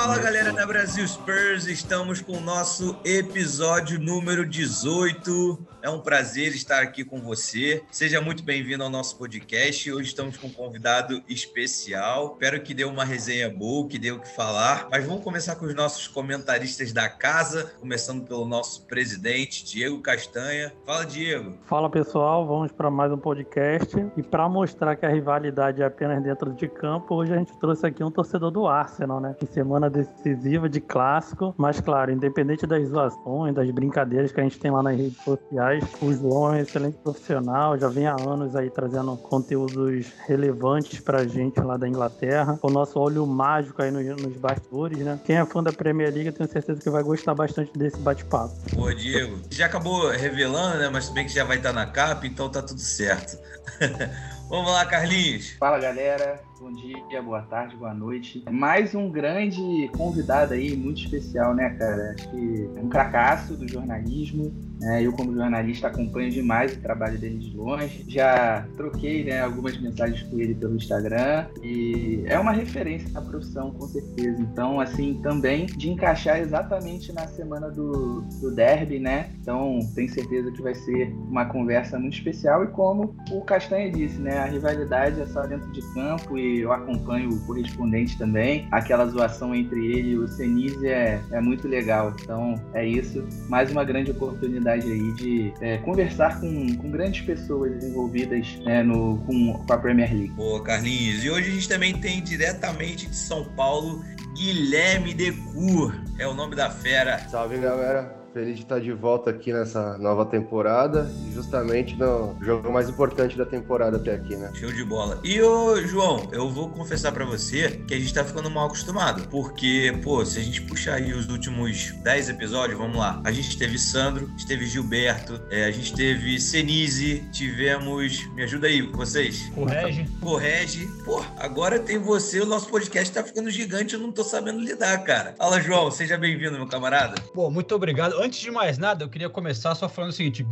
Fala galera da Brasil Spurs, estamos com o nosso episódio número 18. É um prazer estar aqui com você. Seja muito bem-vindo ao nosso podcast. Hoje estamos com um convidado especial. Espero que dê uma resenha boa, que dê o que falar. Mas vamos começar com os nossos comentaristas da casa, começando pelo nosso presidente, Diego Castanha. Fala, Diego. Fala pessoal, vamos para mais um podcast. E para mostrar que a rivalidade é apenas dentro de campo, hoje a gente trouxe aqui um torcedor do Arsenal, né? Que semana decisiva de clássico. Mas claro, independente das zoações, das brincadeiras que a gente tem lá nas redes sociais o João é um excelente profissional, já vem há anos aí trazendo conteúdos relevantes pra gente lá da Inglaterra. O nosso olho mágico aí nos, nos bastidores, né? Quem é fã da Premier League, tenho certeza que vai gostar bastante desse bate-papo. Boa, Diego. Já acabou revelando, né? Mas bem que já vai estar na capa, então tá tudo certo. Vamos lá, Carlinhos. Fala, galera. Bom dia, boa tarde, boa noite. Mais um grande convidado aí, muito especial, né, cara? Acho que é um cracaço do jornalismo. Né? Eu, como jornalista, acompanho demais o trabalho dele de longe. Já troquei né, algumas mensagens com ele pelo Instagram e é uma referência na profissão, com certeza. Então, assim, também de encaixar exatamente na semana do, do derby, né? Então, tenho certeza que vai ser uma conversa muito especial. E como o Castanha disse, né? A rivalidade é só dentro de campo e eu acompanho o correspondente também. Aquela zoação entre ele e o Senise é, é muito legal. Então é isso. Mais uma grande oportunidade aí de é, conversar com, com grandes pessoas envolvidas né, no, com, com a Premier League. Boa, Carlinhos. E hoje a gente também tem diretamente de São Paulo Guilherme Decur. É o nome da fera. Salve, galera. Feliz de estar de volta aqui nessa nova temporada e justamente no jogo mais importante da temporada até aqui, né? Show de bola. E ô, João, eu vou confessar para você que a gente tá ficando mal acostumado, porque, pô, se a gente puxar aí os últimos 10 episódios, vamos lá. A gente teve Sandro, a gente teve Gilberto, é, a gente teve Senise, tivemos, me ajuda aí, vocês. Correge. Correge. Pô, agora tem você, o nosso podcast tá ficando gigante, eu não tô sabendo lidar, cara. Fala, João, seja bem-vindo, meu camarada. Pô, muito obrigado antes de mais nada, eu queria começar só falando o seguinte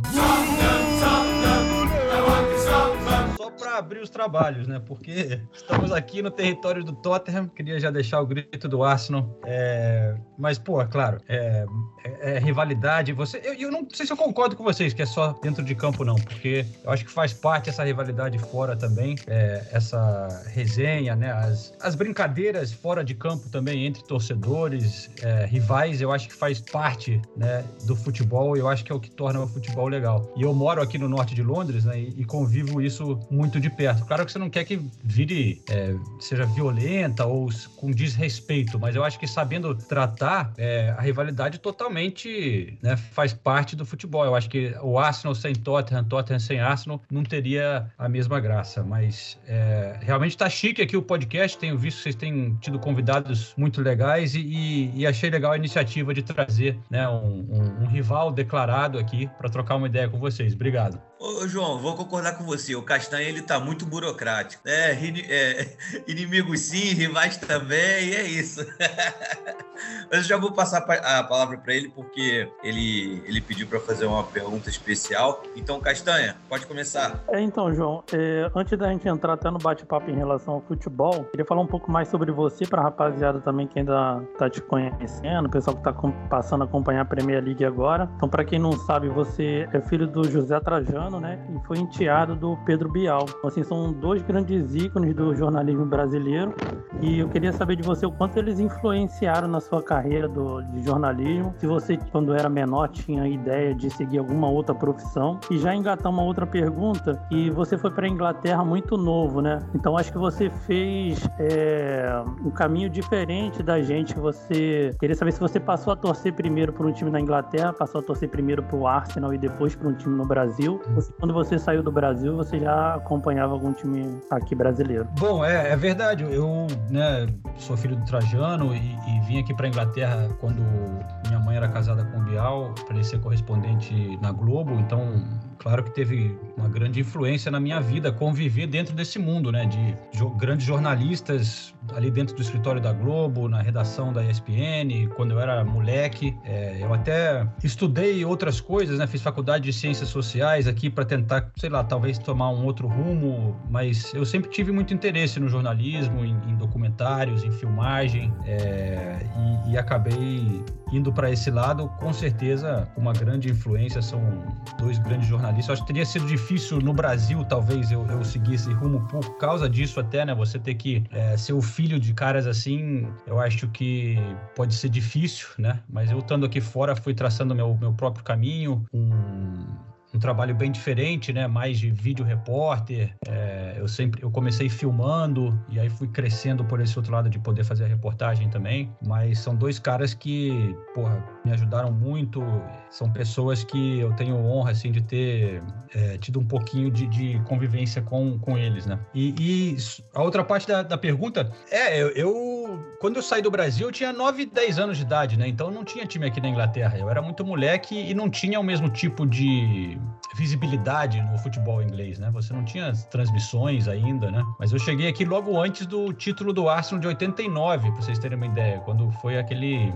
para abrir os trabalhos, né? Porque estamos aqui no território do Tottenham. Queria já deixar o grito do Arsenal. É... Mas, pô, é claro, é, é, é rivalidade. Você, eu, eu, não sei se eu concordo com vocês que é só dentro de campo, não, porque eu acho que faz parte essa rivalidade fora também, é, essa resenha, né? As, as brincadeiras fora de campo também entre torcedores, é, rivais. Eu acho que faz parte, né, do futebol. Eu acho que é o que torna o futebol legal. E eu moro aqui no norte de Londres, né? E, e convivo isso muito de perto. Claro que você não quer que vire, é, seja violenta ou com desrespeito, mas eu acho que sabendo tratar, é, a rivalidade totalmente né, faz parte do futebol. Eu acho que o Arsenal sem Tottenham, Tottenham sem Arsenal, não teria a mesma graça. Mas é, realmente está chique aqui o podcast. Tenho visto que vocês têm tido convidados muito legais e, e, e achei legal a iniciativa de trazer né, um, um, um rival declarado aqui para trocar uma ideia com vocês. Obrigado. Ô, João, vou concordar com você. O Castanha ele tá muito burocrático. É, é inimigos sim, rivais também, é isso. Mas eu já vou passar a palavra para ele porque ele, ele pediu para fazer uma pergunta especial. Então, Castanha, pode começar. É, então, João, é, antes da gente entrar até no bate-papo em relação ao futebol, queria falar um pouco mais sobre você para rapaziada também que ainda tá te conhecendo, o pessoal que tá passando a acompanhar a Premier League agora. Então, para quem não sabe, você é filho do José Trajano né? E foi enteado do Pedro Bial. Então, assim, são dois grandes ícones do jornalismo brasileiro. E eu queria saber de você o quanto eles influenciaram na sua carreira do, de jornalismo. Se você, quando era menor, tinha ideia de seguir alguma outra profissão. E já engatar uma outra pergunta, e você foi para a Inglaterra muito novo, né? Então acho que você fez é, um caminho diferente da gente. Você queria saber se você passou a torcer primeiro por um time na Inglaterra, passou a torcer primeiro para o Arsenal e depois para um time no Brasil, você, quando você saiu do Brasil, você já acompanhava algum time aqui brasileiro? Bom, é, é verdade. Eu né, sou filho do Trajano e, e vim aqui para Inglaterra quando minha mãe era casada com o Bial para ele ser correspondente na Globo. Então, claro que teve uma grande influência na minha vida conviver dentro desse mundo, né, de, de grandes jornalistas ali dentro do escritório da Globo, na redação da ESPN, quando eu era moleque. É, eu até estudei outras coisas, né? Fiz faculdade de ciências sociais aqui para tentar, sei lá, talvez tomar um outro rumo, mas eu sempre tive muito interesse no jornalismo, em, em documentários, em filmagem, é, e, e acabei indo para esse lado, com certeza, uma grande influência são dois grandes jornalistas. Eu acho que teria sido difícil no Brasil, talvez, eu, eu seguir esse rumo por causa disso até, né? Você ter que é, ser o filho de caras assim, eu acho que pode ser difícil, né? Mas eu estando aqui fora, fui traçando meu, meu próprio caminho, um um trabalho bem diferente, né? Mais de vídeo repórter. É, eu sempre eu comecei filmando e aí fui crescendo por esse outro lado de poder fazer a reportagem também. Mas são dois caras que, porra, me ajudaram muito. São pessoas que eu tenho honra assim de ter é, tido um pouquinho de, de, convivência com, com eles, né? E, e a outra parte da, da pergunta é eu, eu, quando eu saí do Brasil eu tinha 9, 10 anos de idade, né? Então não tinha time aqui na Inglaterra. Eu era muito moleque e não tinha o mesmo tipo de visibilidade no futebol inglês, né? Você não tinha transmissões ainda, né? Mas eu cheguei aqui logo antes do título do Arsenal de 89, para vocês terem uma ideia, quando foi aquele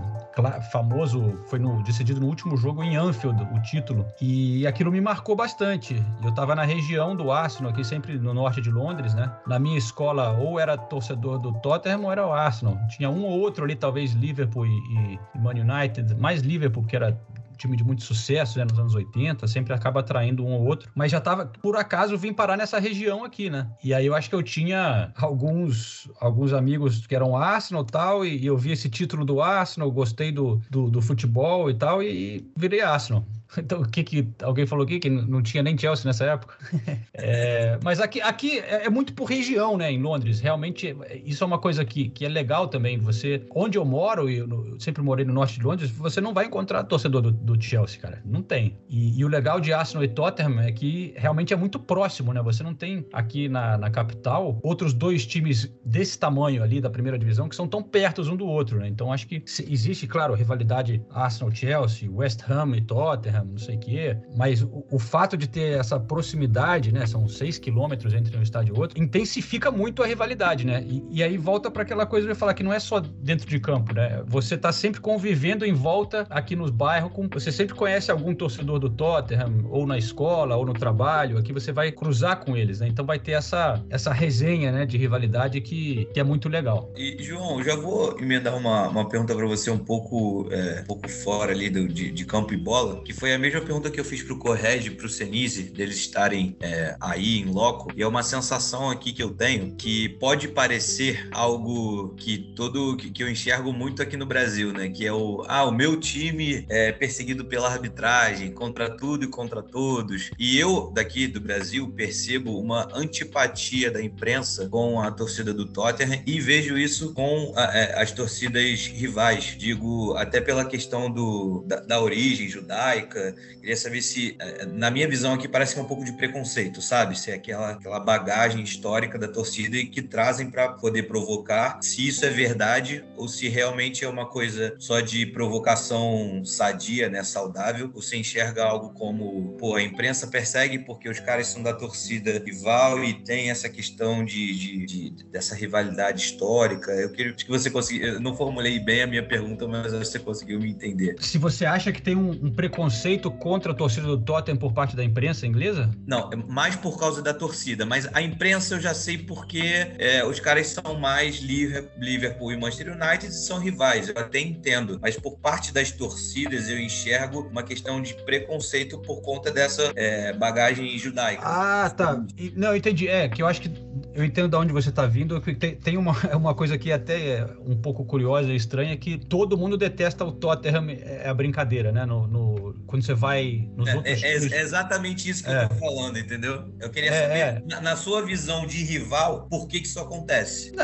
famoso, foi no, decidido no último jogo em Anfield, o título, e aquilo me marcou bastante. Eu estava na região do Arsenal, aqui sempre no norte de Londres, né? Na minha escola, ou era torcedor do Tottenham ou era o Arsenal. Tinha um ou outro ali, talvez Liverpool e, e Man United, mais Liverpool, que era time de muito sucesso né, nos anos 80, sempre acaba atraindo um ou outro, mas já tava, por acaso, vim parar nessa região aqui, né? E aí eu acho que eu tinha alguns, alguns amigos que eram Arsenal tal, e, e eu vi esse título do Arsenal, gostei do, do, do futebol e tal, e, e virei Arsenal. Então, o que que alguém falou aqui que não tinha nem Chelsea nessa época? é, mas aqui, aqui é, é muito por região, né? Em Londres, realmente isso é uma coisa que, que é legal também. Você, onde eu moro, e eu, eu, sempre morei no norte de Londres, você não vai encontrar torcedor do, do Chelsea, cara. Não tem. E, e, o legal de Arsenal e Tottenham é que realmente é muito próximo, né? Você não tem aqui na, na capital outros dois times desse tamanho ali da primeira divisão que são tão perto um do outro, né? Então acho que existe, claro, rivalidade Arsenal-Chelsea, West Ham e Tottenham não sei o quê, mas o, o, fato de ter essa proximidade, né, são seis quilômetros entre um estádio e outro, intensifica muito a rivalidade, né? E, e aí volta para aquela coisa de falar que não é só dentro de campo, né? Você tá sempre convivendo em volta aqui nos bairros, com, você sempre conhece algum torcedor do Tottenham, ou na escola, ou no trabalho, aqui você vai cruzar com eles, né? Então vai ter essa, essa resenha, né, de rivalidade que, que é muito legal. E, João, já vou emendar uma, uma pergunta para você um pouco, é, um pouco fora ali do, de, de campo e bola, que foi a mesma pergunta que eu fiz para o Correge e para o Senise, deles estarem é, aí em loco, e é uma sensação aqui que eu tenho que pode parecer algo que todo que, que eu enxergo muito aqui no Brasil, né? Que é o ah, o meu time é perseguido pela arbitragem, contra tudo e contra todos. E eu daqui do Brasil percebo uma antipatia da imprensa com a torcida do Tottenham e vejo isso com a, é, as torcidas rivais. Digo até pela questão do, da, da origem judaica Queria saber se, eh, na minha visão aqui, parece um pouco de preconceito, sabe? Se é aquela, aquela bagagem histórica da torcida e que trazem para poder provocar, se isso é verdade ou se realmente é uma coisa só de provocação sadia, né? Saudável. Você enxerga algo como, pô, a imprensa persegue porque os caras são da torcida rival e tem essa questão de, de, de dessa rivalidade histórica. Eu queria que você conseguisse. Eu não formulei bem a minha pergunta, mas você conseguiu me entender. Se você acha que tem um, um preconceito preconceito contra a torcida do Tottenham por parte da imprensa inglesa? Não, é mais por causa da torcida, mas a imprensa eu já sei porque é, os caras são mais Liverpool e Manchester United e são rivais, eu até entendo, mas por parte das torcidas eu enxergo uma questão de preconceito por conta dessa é, bagagem judaica. Ah, tá. Não, entendi. É, que eu acho que eu entendo de onde você está vindo. Tem, tem uma, uma coisa que até é um pouco curiosa e estranha, que todo mundo detesta o Tottenham, é a brincadeira, né? No, no quando você vai nos é, outros... É, é, exatamente isso que é. eu tô falando, entendeu? Eu queria é, saber, é. na, na, sua visão de rival, por que que isso acontece? Na,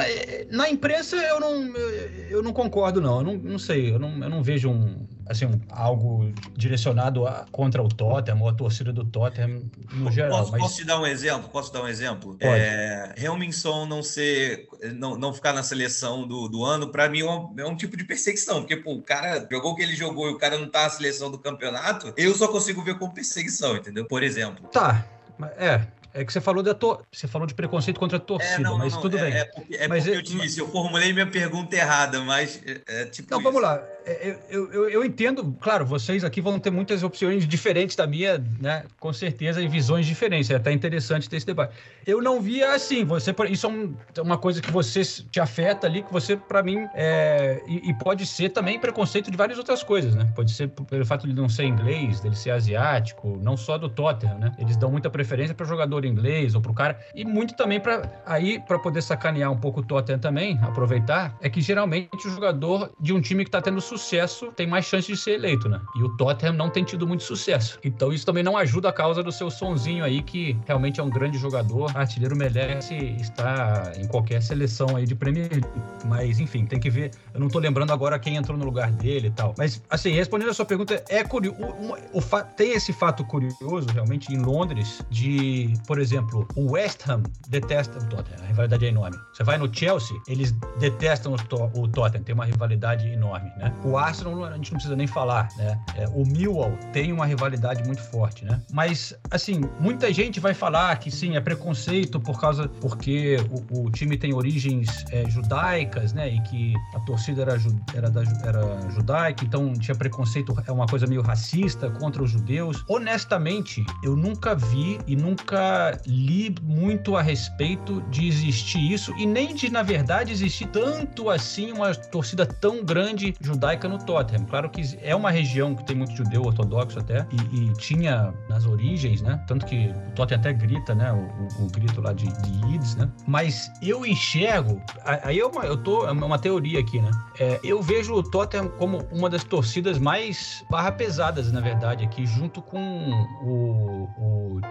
na imprensa, eu não, eu não concordo, não. Eu não, não sei, eu não, eu não vejo um assim, algo direcionado a, contra o Tottenham ou a torcida do Tottenham no geral. Posso, mas... posso te dar um exemplo? Posso dar um exemplo? Pode. É, Helminson não ser, não, não ficar na seleção do, do ano, para mim é um, é um, tipo de perseguição, porque pô, o cara jogou o que ele jogou e o cara não tá na seleção do campeonato, eu só consigo ver como perseguição, entendeu? Por exemplo. Tá, é, É que você falou da to... você falou de preconceito contra a torcida, é, não, mas não, tudo é, bem. É porque, é mas porque eu te disse, eu formulei minha pergunta errada, mas é, tipo. Não, isso. vamos lá. É, eu, eu, eu, entendo, claro, vocês aqui vão ter muitas opções diferentes da minha, né? Com certeza, e visões diferentes. É até interessante ter esse debate. Eu não via assim. Você, isso é um, uma coisa que você te afeta ali, que você, para mim, é, e, e, pode ser também preconceito de várias outras coisas, né? Pode ser pelo fato de não ser inglês, dele ser asiático, não só do Tottenham, né? Eles dão muita preferência para jogador inglês ou para o cara e muito também para aí para poder sacanear um pouco o Tottenham também, aproveitar, é que geralmente o jogador de um time que está tendo sucesso tem mais chance de ser eleito, né? E o Tottenham não tem tido muito sucesso. Então isso também não ajuda a causa do seu sonzinho aí que realmente é um grande jogador, artilheiro merece estar em qualquer seleção aí de Premier League. Mas enfim, tem que ver. Eu não tô lembrando agora quem entrou no lugar dele e tal. Mas assim, respondendo a sua pergunta, é curioso, o, o, o, tem esse fato curioso realmente em Londres de, por exemplo, o West Ham detesta o Tottenham, a rivalidade é enorme. Você vai no Chelsea, eles detestam o, o Tottenham, tem uma rivalidade enorme, né? Arsenal a gente não precisa nem falar, né? É, o Millwall tem uma rivalidade muito forte, né? Mas assim, muita gente vai falar que sim, é preconceito por causa porque o, o time tem origens é, judaicas, né? E que a torcida era, era, da, era judaica, então tinha preconceito, é uma coisa meio racista contra os judeus. Honestamente, eu nunca vi e nunca li muito a respeito de existir isso e nem de, na verdade, existir tanto assim uma torcida tão grande judaica no Tottenham. Claro que é uma região que tem muito judeu ortodoxo até e, e tinha nas origens, né? Tanto que o Tottenham até grita, né? O, o, o grito lá de, de Yids, né? Mas eu enxergo, aí eu, eu tô, é uma teoria aqui, né? É, eu vejo o Tottenham como uma das torcidas mais barra pesadas, na verdade, aqui, junto com o, o,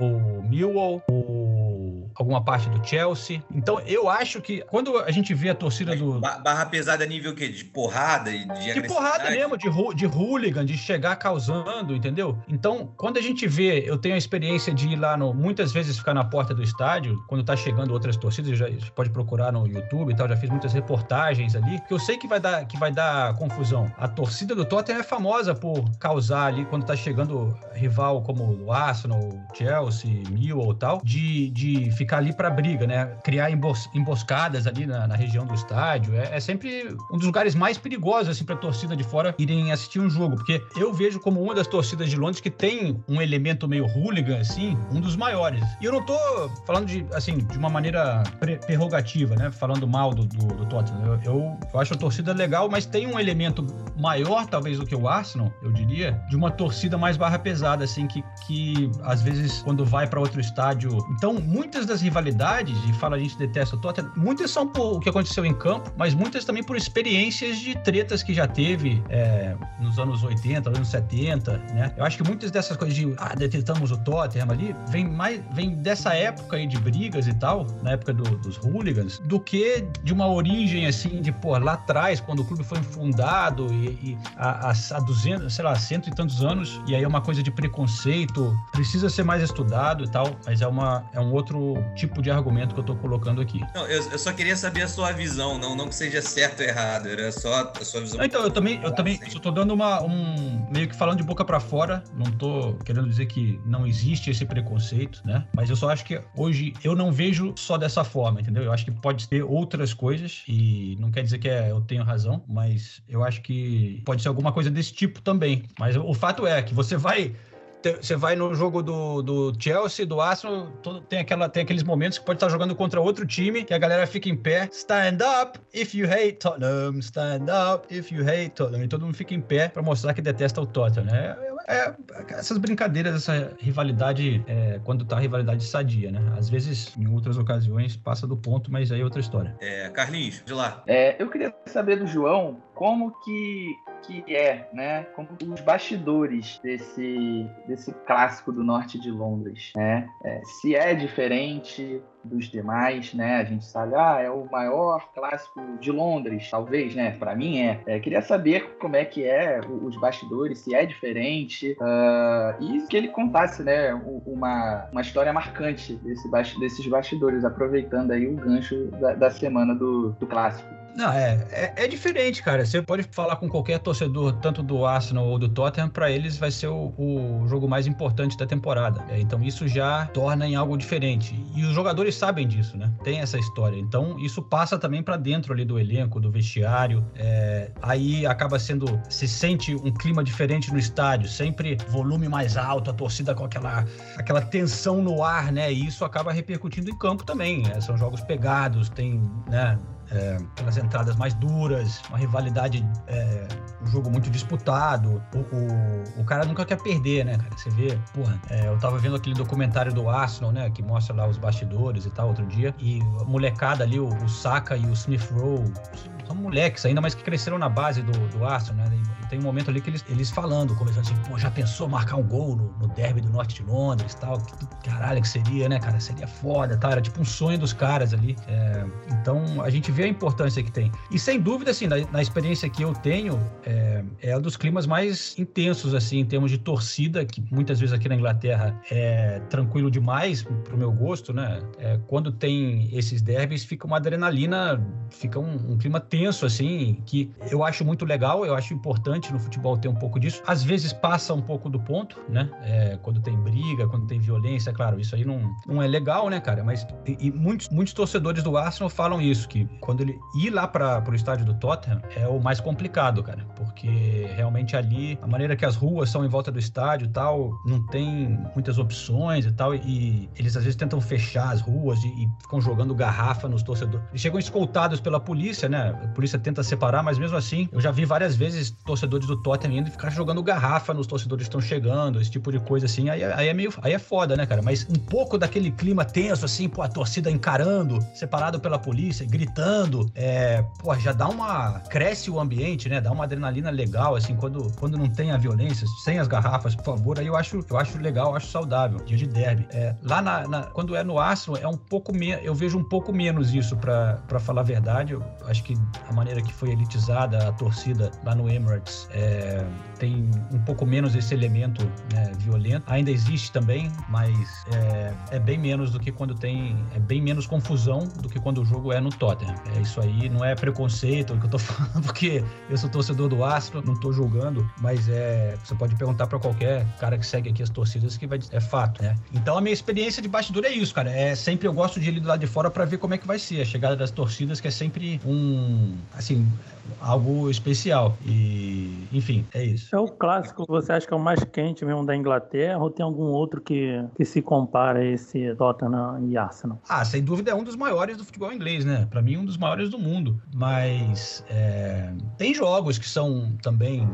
o, o Millwall, o, alguma parte do Chelsea. Então, eu acho que quando a gente vê a torcida do. Barra pesada nível que De porrada e de De porrada mesmo, de, de hooligan, de chegar causando, entendeu? Então, quando a gente vê, eu tenho a experiência de ir lá no. Muitas vezes ficar na porta do estádio, quando tá chegando outras torcidas, já, pode procurar no YouTube e tal, já fiz muitas reportagens ali, que eu sei que vai dar, que vai dar confusão. A torcida do Tottenham é famosa por causar ali, quando tá chegando rival como o Arsenal, Chelsea, Millwall tal, de, de ficar ali pra briga, né? Criar embos, emboscadas ali na, na, região do estádio. É, é, sempre um dos lugares mais perigosos, assim, pra torcida de fora irem assistir um jogo, porque eu vejo como uma das torcidas de Londres que tem um elemento meio hooligan, assim, um dos maiores. E eu não tô falando de, assim, de uma maneira prerrogativa, né? Falando mal do, do, do Tottenham. Eu, eu, eu acho a torcida legal, mas tem um elemento maior, talvez, do que o Arsenal, eu diria, de uma torcida mais barra pesada, assim, que, que às vezes, quando vai para outro estádio. Então, muitas das rivalidades, e fala a gente detesta o Tottenham, muitas são por o que aconteceu em campo, mas muitas também por experiências de tretas que já teve é, nos anos 80, anos 70, né? Eu acho que muitas dessas coisas de ah, detestamos o Tottenham ali, vem mais vem dessa época aí de brigas e tal, na época do, dos hooligans, do que de uma origem assim de, pô, lá atrás, quando o clube foi fundado e, e há, há 200, sei lá, cento e tantos anos, e aí é uma coisa de preconceito, precisa ser mais estudado e tal, mas é, uma, é um outro tipo de argumento que eu tô colocando aqui. Não, eu, eu só queria saber a sua visão, não, não que seja certo ou errado, era só a sua visão. Então, eu também, eu também só tô dando uma, um, meio que falando de boca para fora, não tô querendo dizer que não existe esse preconceito, né? Mas eu só acho que hoje eu não vejo só dessa forma, entendeu? Eu acho que pode ter outras coisas e não quer dizer que é, eu tenho razão, mas eu acho que pode ser alguma coisa desse tipo também. Mas o fato é que você vai você vai no jogo do, do Chelsea, do Arsenal, todo, tem, aquela, tem aqueles momentos que pode estar jogando contra outro time, que a galera fica em pé. Stand up if you hate Tottenham. Stand up if you hate Tottenham. E todo mundo fica em pé para mostrar que detesta o Tottenham, né? É, essas brincadeiras, essa rivalidade, é, quando tá rivalidade sadia, né? Às vezes, em outras ocasiões, passa do ponto, mas aí é outra história. É, Carlinhos, de lá. É, eu queria saber do João como que, que é, né? Como os bastidores desse, desse clássico do norte de Londres, né? É, se é diferente dos demais, né? A gente sabe, ah, é o maior clássico de Londres, talvez, né? Para mim é. é. Queria saber como é que é os bastidores, se é diferente uh, e que ele contasse, né? Uma, uma história marcante desse, desses bastidores, aproveitando aí o gancho da, da semana do, do clássico. Não, é, é, é, diferente, cara. Você pode falar com qualquer torcedor, tanto do Arsenal ou do Tottenham, para eles vai ser o, o, jogo mais importante da temporada. É, então isso já torna em algo diferente. E os jogadores sabem disso, né? Tem essa história. Então isso passa também para dentro ali do elenco, do vestiário. É, aí acaba sendo. Se sente um clima diferente no estádio, sempre volume mais alto, a torcida com aquela, aquela tensão no ar, né? E isso acaba repercutindo em campo também. É, são jogos pegados, tem, né? É, pelas entradas mais duras, uma rivalidade, é, um jogo muito disputado. O, o, o, cara nunca quer perder, né, cara? Você vê, porra, é, eu tava vendo aquele documentário do Arsenal, né, que mostra lá os bastidores e tal, outro dia, e a molecada ali, o, o Saka e o Smith Rowe, são moleques ainda, mas que cresceram na base do, do Arsenal, né? Tem um momento ali que eles, eles falando, começando assim, pô, já pensou marcar um gol no, no derby do norte de Londres tal? Que, caralho que seria, né, cara? Seria foda, tal. Era tipo um sonho dos caras ali. É, então, a gente vê a importância que tem. E sem dúvida, assim, na, na experiência que eu tenho, é, é um dos climas mais intensos, assim, em termos de torcida, que muitas vezes aqui na Inglaterra é tranquilo demais, pro meu gosto, né? É, quando tem esses derbys, fica uma adrenalina, fica um, um clima tenso, assim, que eu acho muito legal, eu acho importante no futebol ter um pouco disso. Às vezes passa um pouco do ponto, né? É, quando tem briga, quando tem violência, claro, isso aí não, não é legal, né, cara? Mas e, e muitos, muitos torcedores do Arsenal falam isso, que quando ele ir lá para o estádio do Tottenham é o mais complicado, cara, porque realmente ali, a maneira que as ruas são em volta do estádio e tal, não tem muitas opções e tal, e eles às vezes tentam fechar as ruas e, e ficam jogando garrafa nos torcedores. Eles chegam escoltados pela polícia, né? a polícia tenta separar, mas mesmo assim, eu já vi várias vezes torcedores do Tottenham indo e ficar jogando garrafa nos torcedores que estão chegando, esse tipo de coisa assim. Aí, aí, é meio. Aí é foda, né, cara? Mas um pouco daquele clima tenso, assim, pô, a torcida encarando, separado pela polícia, gritando, é, pô, já dá uma. cresce o ambiente, né? Dá uma adrenalina legal, assim, quando, quando não tem a violência, sem as garrafas, por favor. Aí eu acho, eu acho legal, eu acho saudável. Dia de derby. É, lá na, na, quando é no Arsenal, é um pouco menos. Eu vejo um pouco menos isso, para falar a verdade. Eu acho que a maneira que foi elitizada a torcida lá no Emirates é, tem um pouco menos esse elemento né, violento. Ainda existe também, mas é, é, bem menos do que quando tem. É bem menos confusão do que quando o jogo é no Tottenham. É, isso aí não é preconceito o que eu tô falando, porque eu sou torcedor do Astro, não tô julgando, mas é. Você pode perguntar para qualquer cara que segue aqui as torcidas que vai é fato, né? Então a minha experiência de bastidor é isso, cara. É sempre eu gosto de ir do lado de fora para ver como é que vai ser a chegada das torcidas, que é sempre um assim, algo especial. E, enfim, é isso. É o clássico, você acha que é o mais quente mesmo da Inglaterra ou tem algum outro que, que se compara a esse Tottenham e Arsenal? Ah, sem dúvida é um dos maiores do futebol inglês, né? Para mim, um dos maiores do mundo. Mas é, tem jogos que são também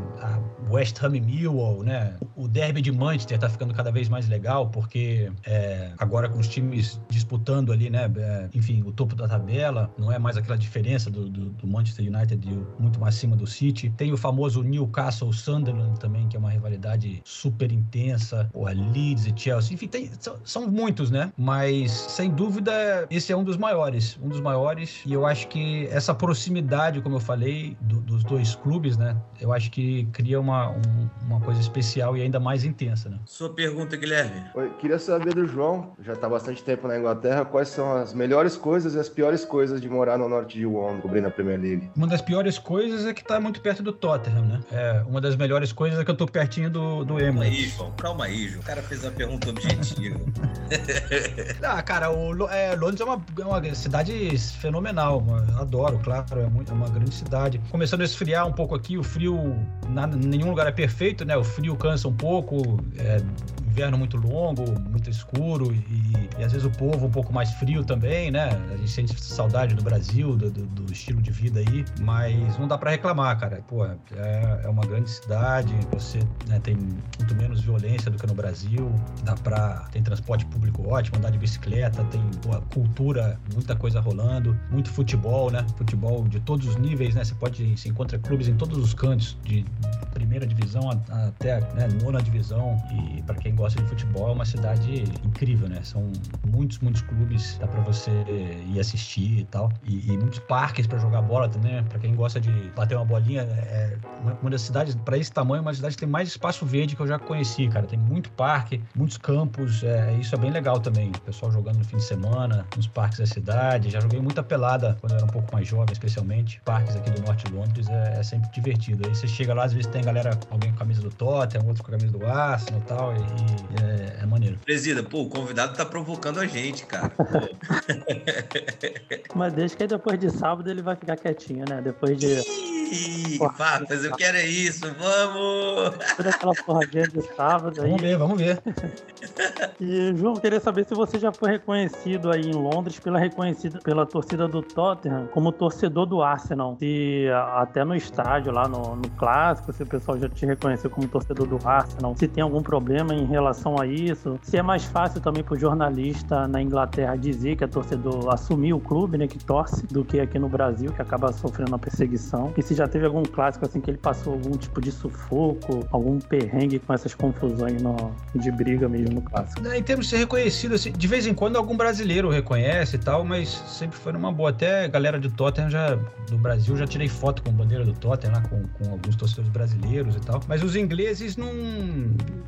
West Ham e Millwall, né? O derby de Manchester tá ficando cada vez mais legal porque é, agora com os times disputando ali, né? É, enfim, o topo da tabela, não é mais aquela diferença do, do, do Manchester United muito mais acima do City. Tem o famoso Newcastle Sunderland também, que é uma rivalidade super intensa. o Leeds e Chelsea. Enfim, tem, são, são, muitos, né? Mas, sem dúvida, esse é um dos maiores. Um dos maiores. E eu acho que essa proximidade, como eu falei, do, dos dois clubes, né? Eu acho que cria uma, um, uma coisa especial e ainda mais intensa, né? Sua pergunta, Guilherme. Oi, queria saber do João, já está há bastante tempo na Inglaterra, quais são as melhores coisas e as piores coisas de morar no norte de Londres, cobrindo a Premier League? Uma das piores coisas é que tá muito perto do Tottenham, né? É, uma das melhores coisas é que eu tô pertinho do, do Emirates. Calma aí, João. Calma aí, João. O cara fez uma pergunta objetiva. ah, cara, o, é, Londres é uma, é uma cidade fenomenal. Adoro, claro. É, muito, é uma grande cidade. Começando a esfriar um pouco aqui, o frio, nada, nenhum lugar é perfeito, né? O frio cansa um pouco, é, inverno muito longo, muito escuro e, e, às vezes o povo um pouco mais frio também, né? A gente sente saudade do Brasil, do, do, do estilo de vida aí, mas não dá para reclamar, cara. Pô, é, é, uma grande cidade, você né, tem muito menos violência do que no Brasil, dá pra. tem transporte público ótimo, andar de bicicleta, tem pô, cultura, muita coisa rolando, muito futebol, né? Futebol de todos os níveis, né? Você pode, se encontra clubes em todos os cantos, de primeira divisão até né, nona divisão. E para quem gosta de futebol, é uma cidade incrível, né? São muitos, muitos clubes, dá para você ir assistir e tal. E, e muitos parques para jogar bola também, né? Para quem gosta de bater uma bolinha, é uma, uma das cidades, para esse tamanho, uma cidade que tem mais espaço verde que eu já conheci, cara. Tem muito parque, muitos campos, é, isso é bem legal também. O pessoal jogando no fim de semana, nos parques da cidade. Já joguei muita pelada quando eu era um pouco mais jovem, especialmente. Parques aqui do norte de Londres é, é sempre divertido. Aí você chega lá, às vezes tem galera, alguém com a camisa do Tottenham, outro com a camisa do Arsenal e tal, e é, é, maneiro. Presida, pô, o convidado tá provocando a gente, cara. Mas desde que depois de sábado ele vai ficar quietinho, né? Depois de. Ih, Papas, eu quero é isso, vamos! Toda aquela porradinha de sábado aí. Vamos ver, vamos ver. E, João, queria saber se você já foi reconhecido aí em Londres pela reconhecida pela torcida do Tottenham como torcedor do Arsenal. Se até no estádio, lá no, no clássico, se o pessoal já te reconheceu como torcedor do Arsenal, se tem algum problema em relação a isso, se é mais fácil também para o jornalista na Inglaterra dizer que é torcedor, assumir o clube, né, que torce, do que aqui no Brasil, que acaba sofrendo uma perseguição. E se já teve algum clássico assim que ele passou algum tipo de sufoco, algum perrengue com essas confusões no, de briga mesmo no clássico. Em termos de ser reconhecido, assim, de vez em quando algum brasileiro reconhece e tal, mas sempre foi numa boa. Até a galera de Tottenham já, do Brasil já tirei foto com a bandeira do Tottenham, lá, com, com alguns torcedores brasileiros e tal. Mas os ingleses não,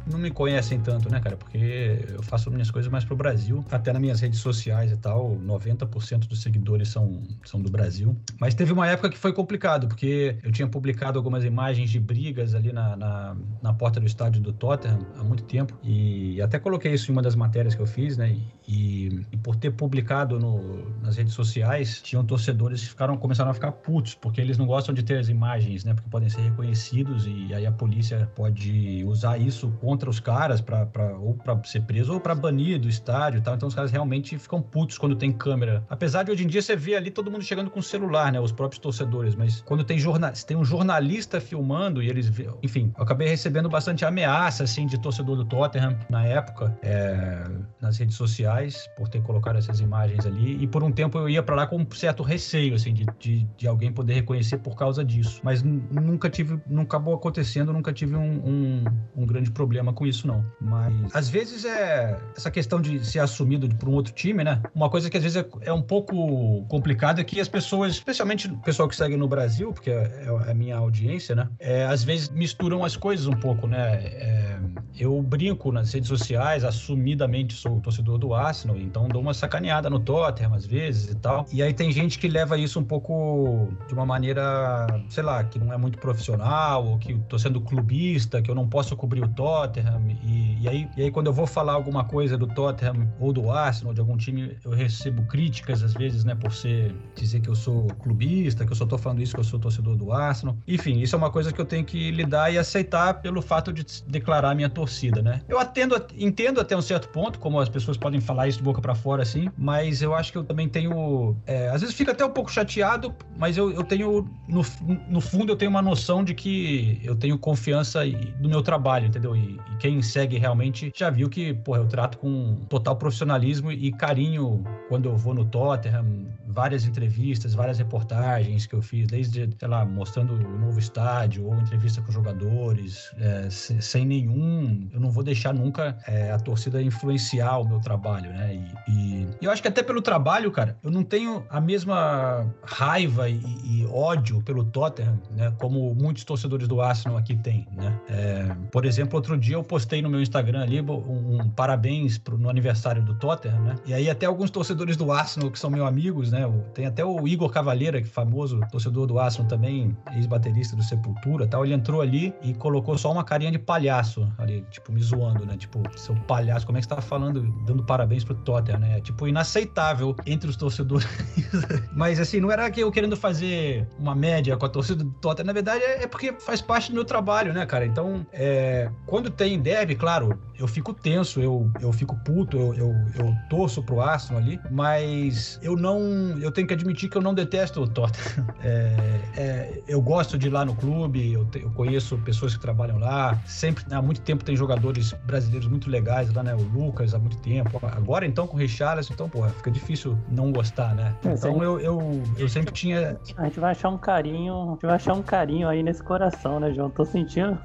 não me conhecem tanto, né, cara? Porque eu faço minhas coisas mais pro Brasil. Até nas minhas redes sociais e tal, 90% dos seguidores são, são do Brasil. Mas teve uma época que foi complicado, porque eu tinha publicado algumas imagens de brigas ali na, na, na porta do estádio do Tottenham há muito tempo. E até coloquei isso em uma das matérias que eu fiz, né? E por ter publicado no, nas redes sociais, tinham torcedores que ficaram, começaram a ficar putos, porque eles não gostam de ter as imagens, né? Porque podem ser reconhecidos e aí a polícia pode usar isso contra os caras para ou para ser preso ou para banir do estádio e tal. Então os caras realmente ficam putos quando tem câmera. Apesar de hoje em dia você ver ali todo mundo chegando com celular, né? Os próprios torcedores, mas quando tem jornal, tem um jornalista filmando e eles, enfim, eu acabei recebendo bastante ameaça assim de torcedor do Tottenham na época, é, nas redes sociais por ter colocado essas imagens ali e por um tempo eu ia para lá com um certo receio assim de, de, de, alguém poder reconhecer por causa disso, mas nunca tive, nunca acabou acontecendo, nunca tive um, um, um, grande problema com isso não. Mas às vezes é essa questão de ser assumido por um outro time, né? Uma coisa que às vezes é, é um pouco complicado é que as pessoas, especialmente o pessoal que segue no Brasil, porque é, é a minha audiência, né? É, às vezes misturam as coisas um pouco, né? É, eu brinco nas redes sociais, assumidamente sou torcedor do Arsenal, então dou uma sacaneada no Tottenham às vezes e tal. E aí tem gente que leva isso um pouco de uma maneira, sei lá, que não é muito profissional, ou que tô sendo clubista, que eu não posso cobrir o Tottenham. E, e, aí, e aí quando eu vou falar alguma coisa do Tottenham ou do Arsenal, de algum time, eu recebo críticas às vezes, né, por ser dizer que eu sou clubista, que eu só tô falando isso que eu sou torcedor do Arsenal. Enfim, isso é uma coisa que eu tenho que lidar e aceitar pelo fato de declarar minha torcida, né? Eu atendo, entendo até um certo ponto, como as pessoas podem falar isso de boca para fora assim, mas eu acho que eu também tenho, é, às vezes fica até um pouco chateado, mas eu, eu tenho no, no fundo eu tenho uma noção de que eu tenho confiança no meu trabalho, entendeu? E, e quem segue realmente já viu que, porra, eu trato com total profissionalismo e carinho quando eu vou no Tottenham, várias entrevistas, várias reportagens que eu fiz, desde, sei lá, mostrando o novo estádio ou entrevista com jogadores, é, sem nenhum. Eu não vou deixar nunca é, a torcida influenciar o meu trabalho, né? E, e, eu acho que até pelo trabalho, cara, eu não tenho a mesma raiva e, e ódio pelo Tottenham, né? Como muitos torcedores do Arsenal aqui têm, né? É, por exemplo, outro dia eu postei no meu Instagram ali um, um parabéns pro, no aniversário do Tottenham, né? E aí até alguns torcedores do Arsenal que são meus amigos, né? Tem até o Igor Cavalheira, que é famoso torcedor do Arsenal também, ex-baterista do Sepultura tal. Ele entrou ali e colocou só uma carinha de palhaço tipo, me zoando, né? Tipo, seu palhaço, como é que você tá falando, dando parabéns pro Tottenham, né? Tipo, inaceitável entre os torcedores. Mas, assim, não era que eu querendo fazer uma média com a torcida do Tottenham. Na verdade, é, é porque faz parte do meu trabalho, né, cara? Então, é, quando tem derby, claro, eu fico tenso, eu, eu fico puto, eu, eu, eu torço pro Arsenal ali, mas eu não. Eu tenho que admitir que eu não detesto o Tottenham. É, é, eu gosto de ir lá no clube, eu, te, eu, conheço pessoas que trabalham lá. Sempre, há muito tempo, tem jogadores brasileiros muito legais lá, né? O Lucas, há muito tempo. Agora, então, com o sucesso, então, porra, fica difícil não gostar, né? É, então eu, eu, eu sempre tinha. A gente vai achar um carinho, a gente vai achar um carinho aí nesse coração, né, João? Tô sentindo.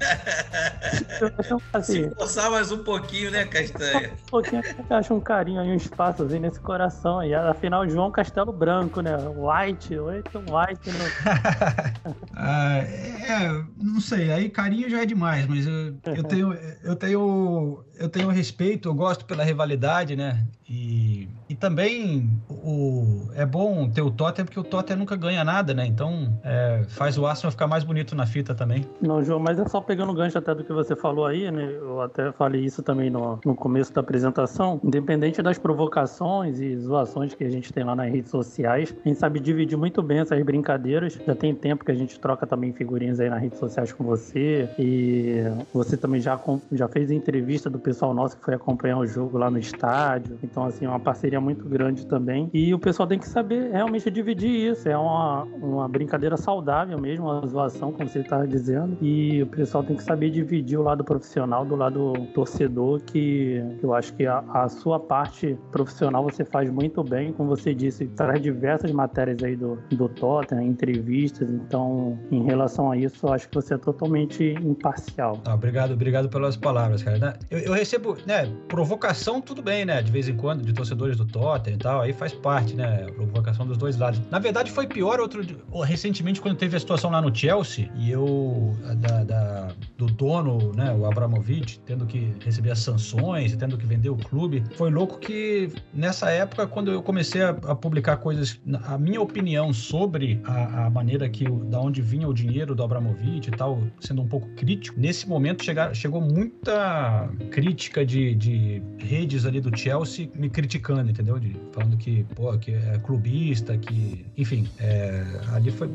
Assim, Se forçar mais um pouquinho, né, Castanha? um pouquinho a gente acha um carinho aí, um espaço assim nesse coração aí. Afinal, João Castelo Branco, né? White, oito White no. Ah, é, não sei, aí carinho já é demais, mas eu, eu tenho, eu tenho, eu tenho respeito, eu gosto pela rivalidade, né? E, e também o, é bom ter o Tottenham, porque o Tottenham nunca ganha nada, né? Então é, faz o Arsenal ficar mais bonito na fita também. Não, João, mas é só pegando o gancho até do que você falou aí, né? Eu até falei isso também no, no começo da apresentação. Independente das provocações e zoações que a gente tem lá nas redes sociais, a gente sabe dividir muito bem essas brincadeiras. Já tem tempo que a gente troca também figurinhas aí nas redes sociais com você. E você também já, já fez entrevista do nosso que foi acompanhar o jogo lá no estádio. Então, assim, é uma parceria muito grande também. E o pessoal tem que saber realmente dividir isso. É uma, uma brincadeira saudável mesmo, uma zoação, como você estava dizendo. E o pessoal tem que saber dividir o lado profissional do lado torcedor, que eu acho que a, a sua parte profissional você faz muito bem. Como você disse, traz diversas matérias aí do, do Tottenham, entrevistas. Então, em relação a isso, eu acho que você é totalmente imparcial. Ah, obrigado, obrigado pelas palavras, cara. Eu, eu recebo, né, provocação, tudo bem, né? De vez em quando, de torcedores do Tottenham e tal, aí faz parte, né? Provocação dos dois lados. Na verdade, foi pior outro recentemente quando teve a situação lá no Chelsea e eu, da, da- do dono, né, o Abramovich, tendo que receber as sanções, tendo que vender o clube. Foi louco que nessa época, quando eu comecei a, a publicar coisas, a minha opinião sobre a, a maneira que, da onde vinha o dinheiro do Abramovich e tal, sendo um pouco crítico, nesse momento chegar, chegou muita crítica de, de redes ali do Chelsea me criticando, entendeu? De, falando que, pô, que é clubista, que. Enfim, é, ali foi.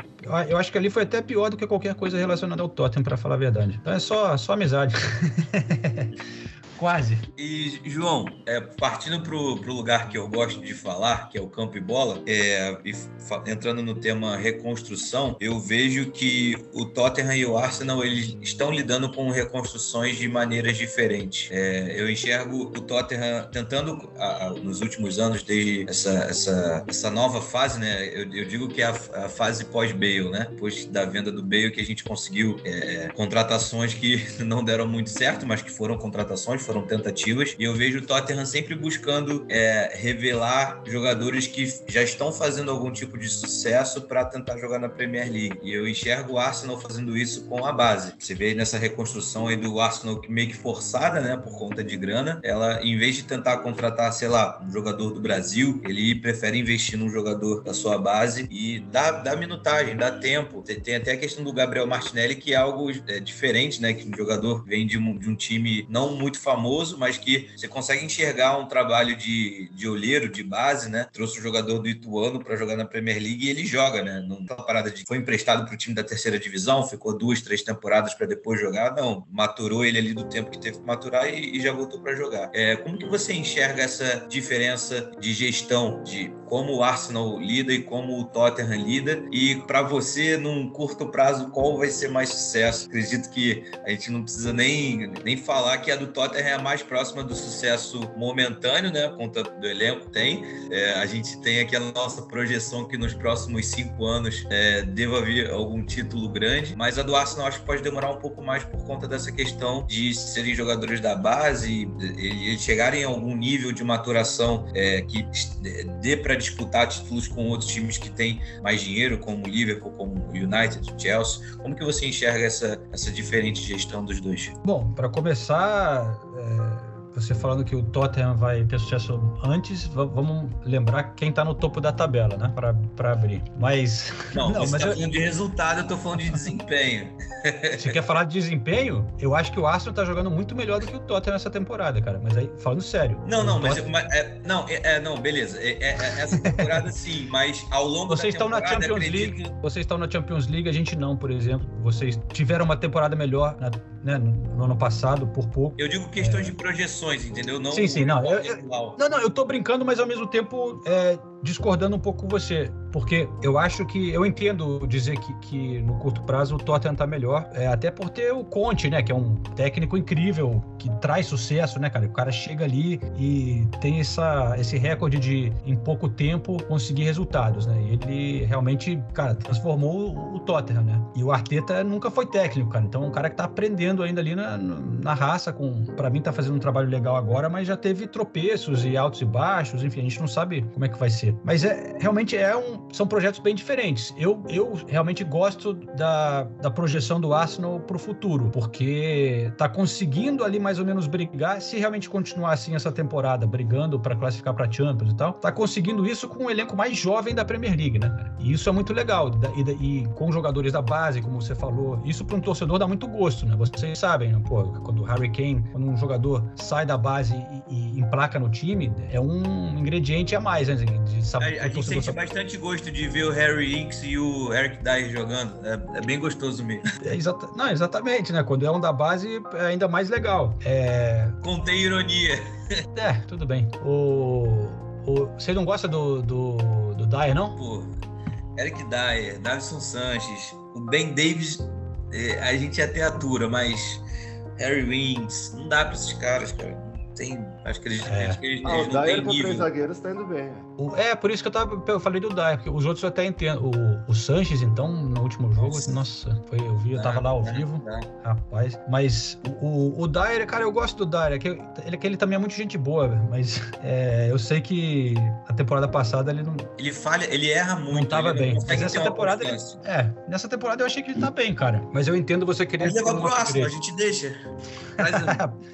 Eu acho que ali foi até pior do que qualquer coisa relacionada ao Tottenham, pra falar a verdade. Então é só, só amizade. Quase. E, João, é, partindo pro, pro lugar que eu gosto de falar, que é o campo e bola, é, e entrando no tema reconstrução, eu vejo que o Tottenham e o Arsenal eles estão lidando com reconstruções de maneiras diferentes. É, eu enxergo o Tottenham tentando, a- a- nos últimos anos, desde essa, essa, essa nova fase, né? Eu, eu digo que é a, a fase pós-Bale, né? Depois da venda do Bale que a gente conseguiu é, contratações que não deram muito certo, mas que foram contratações, foram tentativas. E eu vejo o Tottenham sempre buscando é, revelar jogadores que já estão fazendo algum tipo de sucesso para tentar jogar na Premier League. E eu enxergo o Arsenal fazendo isso com a base. Você vê nessa reconstrução aí do Arsenal meio que forçada, né, por conta de grana. Ela, em vez de tentar contratar, sei lá, um jogador do Brasil, ele prefere investir num jogador da sua base e dá, dá minutagem, dá tempo. Tem, tem até a questão do Gabriel Martinelli, que é algo é, diferente, né? Que um jogador vem de um, de um time não muito famoso, mas que você consegue enxergar um trabalho de, de olheiro, de base, né? Trouxe um jogador do Ituano para jogar na Premier League e ele joga, né? Não tá parada de. Foi emprestado para o time da terceira divisão, ficou duas, três temporadas para depois jogar. Não, maturou ele ali do tempo que teve que maturar e, e já voltou para jogar. É, como que você enxerga essa diferença de gestão, de como o Arsenal lida e como o Tottenham lida? E para você, num curto prazo, qual vai ser mais sucesso? Acredito que a gente não precisa nem, nem falar que a do Tottenham é a mais próxima do sucesso momentâneo, né? Por conta do elenco tem. É, a gente tem aqui a nossa projeção que nos próximos cinco anos é, deva vir algum título grande, mas a do Arsenal acho que pode demorar um pouco mais por conta dessa questão de serem jogadores da base e eles chegarem a algum nível de maturação é, que dê para disputar títulos com outros times que têm mais dinheiro, como o Liverpool, como o United, o Chelsea. Como que você enxerga essa, essa diferente gestão dos dois? Bom, para começar, é, você falando que o Tottenham vai ter sucesso antes, va- vamos lembrar quem tá no topo da tabela, né? Para abrir. Mas. Não, Não, mas tá eu- falando de resultado, eu tô falando de desempenho. Você quer falar de desempenho? Eu acho que o Arsenal tá jogando muito melhor do que o Tottenham essa temporada, cara. Mas aí, falando sério. Não, não, mas, Tottenham- mas- é, não, é, é, não, beleza. É, é- é essa temporada sim, mas ao longo Vocês da estão na Champions acredito- League, vocês estão na Champions League, a gente não, por exemplo. Vocês tiveram uma temporada melhor né, no, no ano passado, por pouco. Eu digo questões de projeções, entendeu? Não Sim, sim, não, eu- eu-. Não, não, eu tô brincando, mas ao mesmo tempo é, discordando um pouco com você, porque eu acho que eu entendo dizer que, que no curto prazo o Tottenham tá melhor, é, até por ter o Conte, né, que é um técnico incrível, que traz sucesso, né, cara? O cara chega ali e tem essa, esse recorde de em pouco tempo conseguir resultados, né? Ele realmente, cara, transformou o, o Tottenham, né? E o Arteta nunca foi técnico, cara. Então é um cara que tá aprendendo ainda ali na, na raça com, para mim tá fazendo um trabalho legal agora, mas já teve tropeços e altos e baixos, enfim, a gente não sabe como é que vai ser. Mas é realmente é um, são projetos bem diferentes. Eu, eu realmente gosto da, da projeção do Arsenal para o futuro, porque tá conseguindo ali mais ou menos brigar, se realmente continuar assim essa temporada, brigando para classificar para Champions e tal, tá conseguindo isso com o elenco mais jovem da Premier League, né? E isso é muito legal. E, e com jogadores da base, como você falou, isso para um torcedor dá muito gosto, né? Vocês sabem, né? Pô, quando o Harry Kane, quando um jogador sai da base e, e emplaca no time, é um ingrediente a mais, né? De saber, a, a gente sente bastante gosto de ver o Harry Inks e o Eric Dyer jogando. É, é, bem gostoso mesmo. É exata, não, exatamente, né? Quando é um da base, é ainda mais legal. É... Contei ironia. É, tudo bem. O, o, você não gosta do, do, do Dyer, não? Pô, Eric Dyer, Davison Sanches, o Ben Davis, é, a gente até atura, mas Harry Winks, não dá pra esses caras, cara tem. Acho que eles, é. que eles, ah, eles o Dyer com três zagueiros tá indo bem. É, por isso que eu, tava, eu falei do Dyer, porque os outros eu até entendo. O, o Sanches, então, no último jogo, nossa, nossa foi, eu vi, eu tava lá ao vivo. Rapaz. Mas o, o Dyer, cara, eu gosto do Dyer. É que ele, que ele também é muito gente boa, mas é, eu sei que a temporada passada ele não. Ele falha, ele erra muito. Não tava bem. Mas essa temporada. Ele, é, nessa temporada eu achei que ele tá bem, cara. Mas eu entendo você querer. Mas levar pro próximo, a gente deixa. Mas,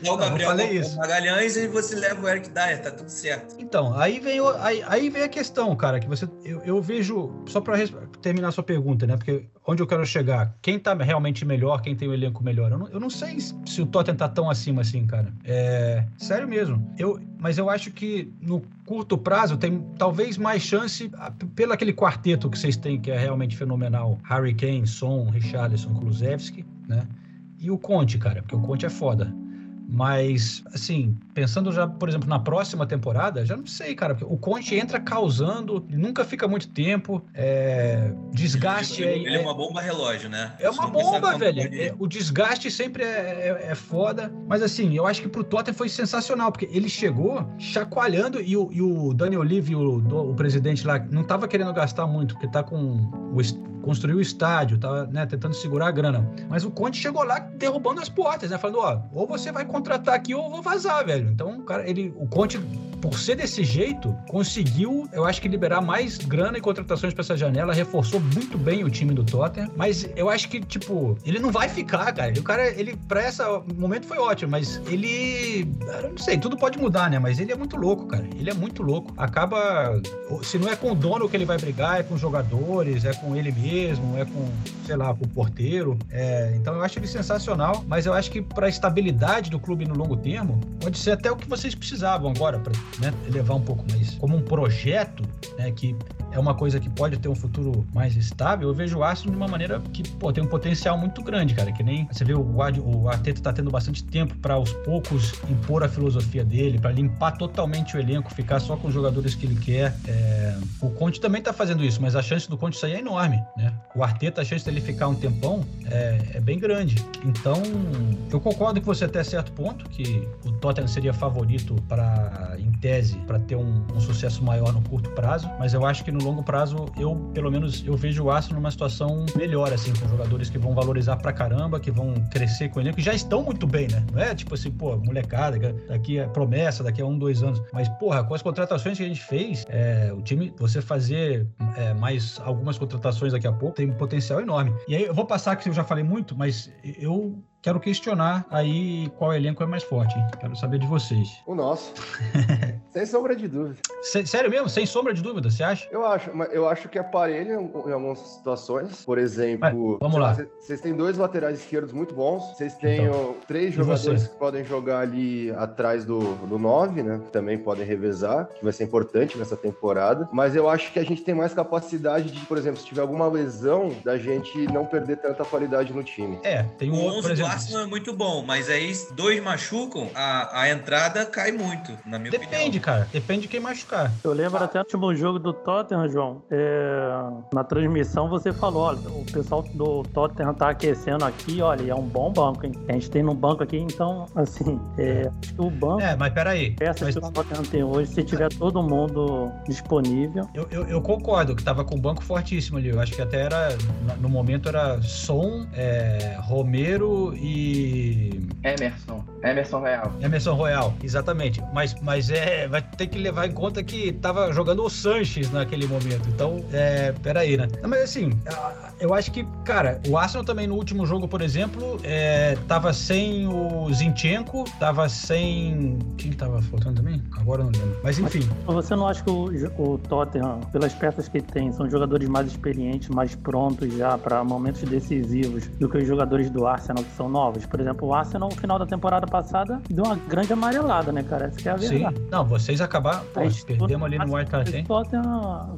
não, o Gabriel, eu falei isso. Magalhães e você leva o Eric Dyer, tá tudo certo. Então, aí vem, o, aí, aí vem a questão, cara, que você. Eu, eu vejo. Só para terminar a sua pergunta, né? Porque onde eu quero chegar? Quem tá realmente melhor, quem tem o elenco melhor? Eu não, eu não sei se o Tottenham tá tão acima assim, cara. É. Sério mesmo. Eu, mas eu acho que no curto prazo tem talvez mais chance pelo aquele quarteto que vocês têm, que é realmente fenomenal. Harry Kane, Son, Richarlison, Kulusevski, né? E o Conte, cara, porque o Conte é foda. Mas, assim, pensando já, por exemplo, na próxima temporada, já não sei, cara, porque o Conte entra causando, nunca fica muito tempo, é, desgaste... Ele, ele é, é, uma bomba relógio, né? É uma bomba, velho. É, o desgaste sempre é, é, é, foda, mas assim, eu acho que pro Tottenham foi sensacional, porque ele chegou chacoalhando e o, e o Dani Olive, o, o presidente lá, não tava querendo gastar muito, porque tá com o construiu o estádio, tá né, tentando segurar a grana. Mas o Conte chegou lá derrubando as portas, né? Falando, ó, ou você vai contratar aqui ou eu vou vazar, velho. Então, cara, ele, o Conte, por ser desse jeito, conseguiu, eu acho que liberar mais grana e contratações para essa janela, reforçou muito bem o time do Tottenham. Mas eu acho que, tipo, ele não vai ficar, cara. O cara, ele, pra esse momento foi ótimo, mas ele, não sei, tudo pode mudar, né? Mas ele é muito louco, cara. Ele é muito louco. Acaba, se não é com o dono que ele vai brigar, é com os jogadores, é com ele mesmo mesmo, é com, sei lá, com o porteiro. É, então eu acho ele sensacional, mas eu acho que para a estabilidade do clube no longo termo, pode ser até o que vocês precisavam agora, para né, elevar um pouco mais. Como um projeto, né, que é uma coisa que pode ter um futuro mais estável, eu vejo o Arsenal de uma maneira que pô, tem um potencial muito grande, cara. Que nem você vê o, o Arteta tá tendo bastante tempo para aos poucos impor a filosofia dele, para limpar totalmente o elenco, ficar só com os jogadores que ele quer. É... O Conte também tá fazendo isso, mas a chance do Conte sair é enorme, né? O Arteta, a chance dele ficar um tempão é, é bem grande. Então, eu concordo com você até certo ponto que o Tottenham seria favorito para, em tese, para ter um, um sucesso maior no curto prazo, mas eu acho que no longo prazo, eu, pelo menos, eu vejo o Arsenal numa situação melhor, assim, com jogadores que vão valorizar pra caramba, que vão crescer com ele, que já estão muito bem, né? Não é tipo assim, pô, molecada, daqui é promessa, daqui a um, dois anos. Mas, porra, com as contratações que a gente fez, é, o time, você fazer é, mais algumas contratações daqui a pouco, tem um potencial enorme. E aí, eu vou passar que eu já falei muito, mas eu quero questionar aí qual elenco é mais forte. Hein? Quero saber de vocês. O nosso. Sem sombra de dúvida. sério mesmo? Sem sombra de dúvida, você acha? Eu acho, mas eu acho que aparelha em, em algumas situações. Por exemplo, vamos lá. Vocês têm dois laterais esquerdos muito bons. Vocês têm então, três jogadores que podem jogar ali atrás do, do 9, né? Que também podem revezar, que vai ser importante nessa temporada. Mas eu acho que a gente tem mais capacidade de, por exemplo, se tiver alguma lesão, da gente não perder tanta qualidade no time. É, tem um outro, por exemplo Arsenal é muito bom, mas aí dois machucam, a, a entrada cai muito, na minha Depende, opinião. cara. Depende de quem machucar. Eu lembro até do último jogo do Tottenham, João. É, na transmissão você falou, olha, o pessoal do Tottenham tá aquecendo aqui, olha, e é um bom banco, hein? A gente tem no banco aqui, então, assim, é, acho que o banco, É, mas peraí. peças Mas que o Tottenham tem hoje, se tiver todo mundo disponível, eu, eu, eu concordo que tava com o banco fortíssimo ali. Eu acho que até era. No momento era Som, é, Romero e. Emerson. Emerson Real. Emerson Royal, exatamente. Mas, mas é, vai ter que levar em conta que tava jogando o Sanches naquele momento. Então, é, peraí, né? Não, mas assim, eu acho que, cara, o Arsenal também no último jogo, por exemplo, é, tava sem o Zinchenko, tava sem. Quem que tava faltando também? Agora eu não lembro. Mas enfim, você não acha que o, o Tottenham, pelas peças que tem, são jogadores mais experientes, mais prontos já para momentos decisivos do que os jogadores do Arsenal que são novos? Por exemplo, o Arsenal, no final da temporada passada, deu uma grande amarelada, né, cara? Essa que é a sim. verdade. Não, vocês acabaram. Pô, perdemos ali no hein? O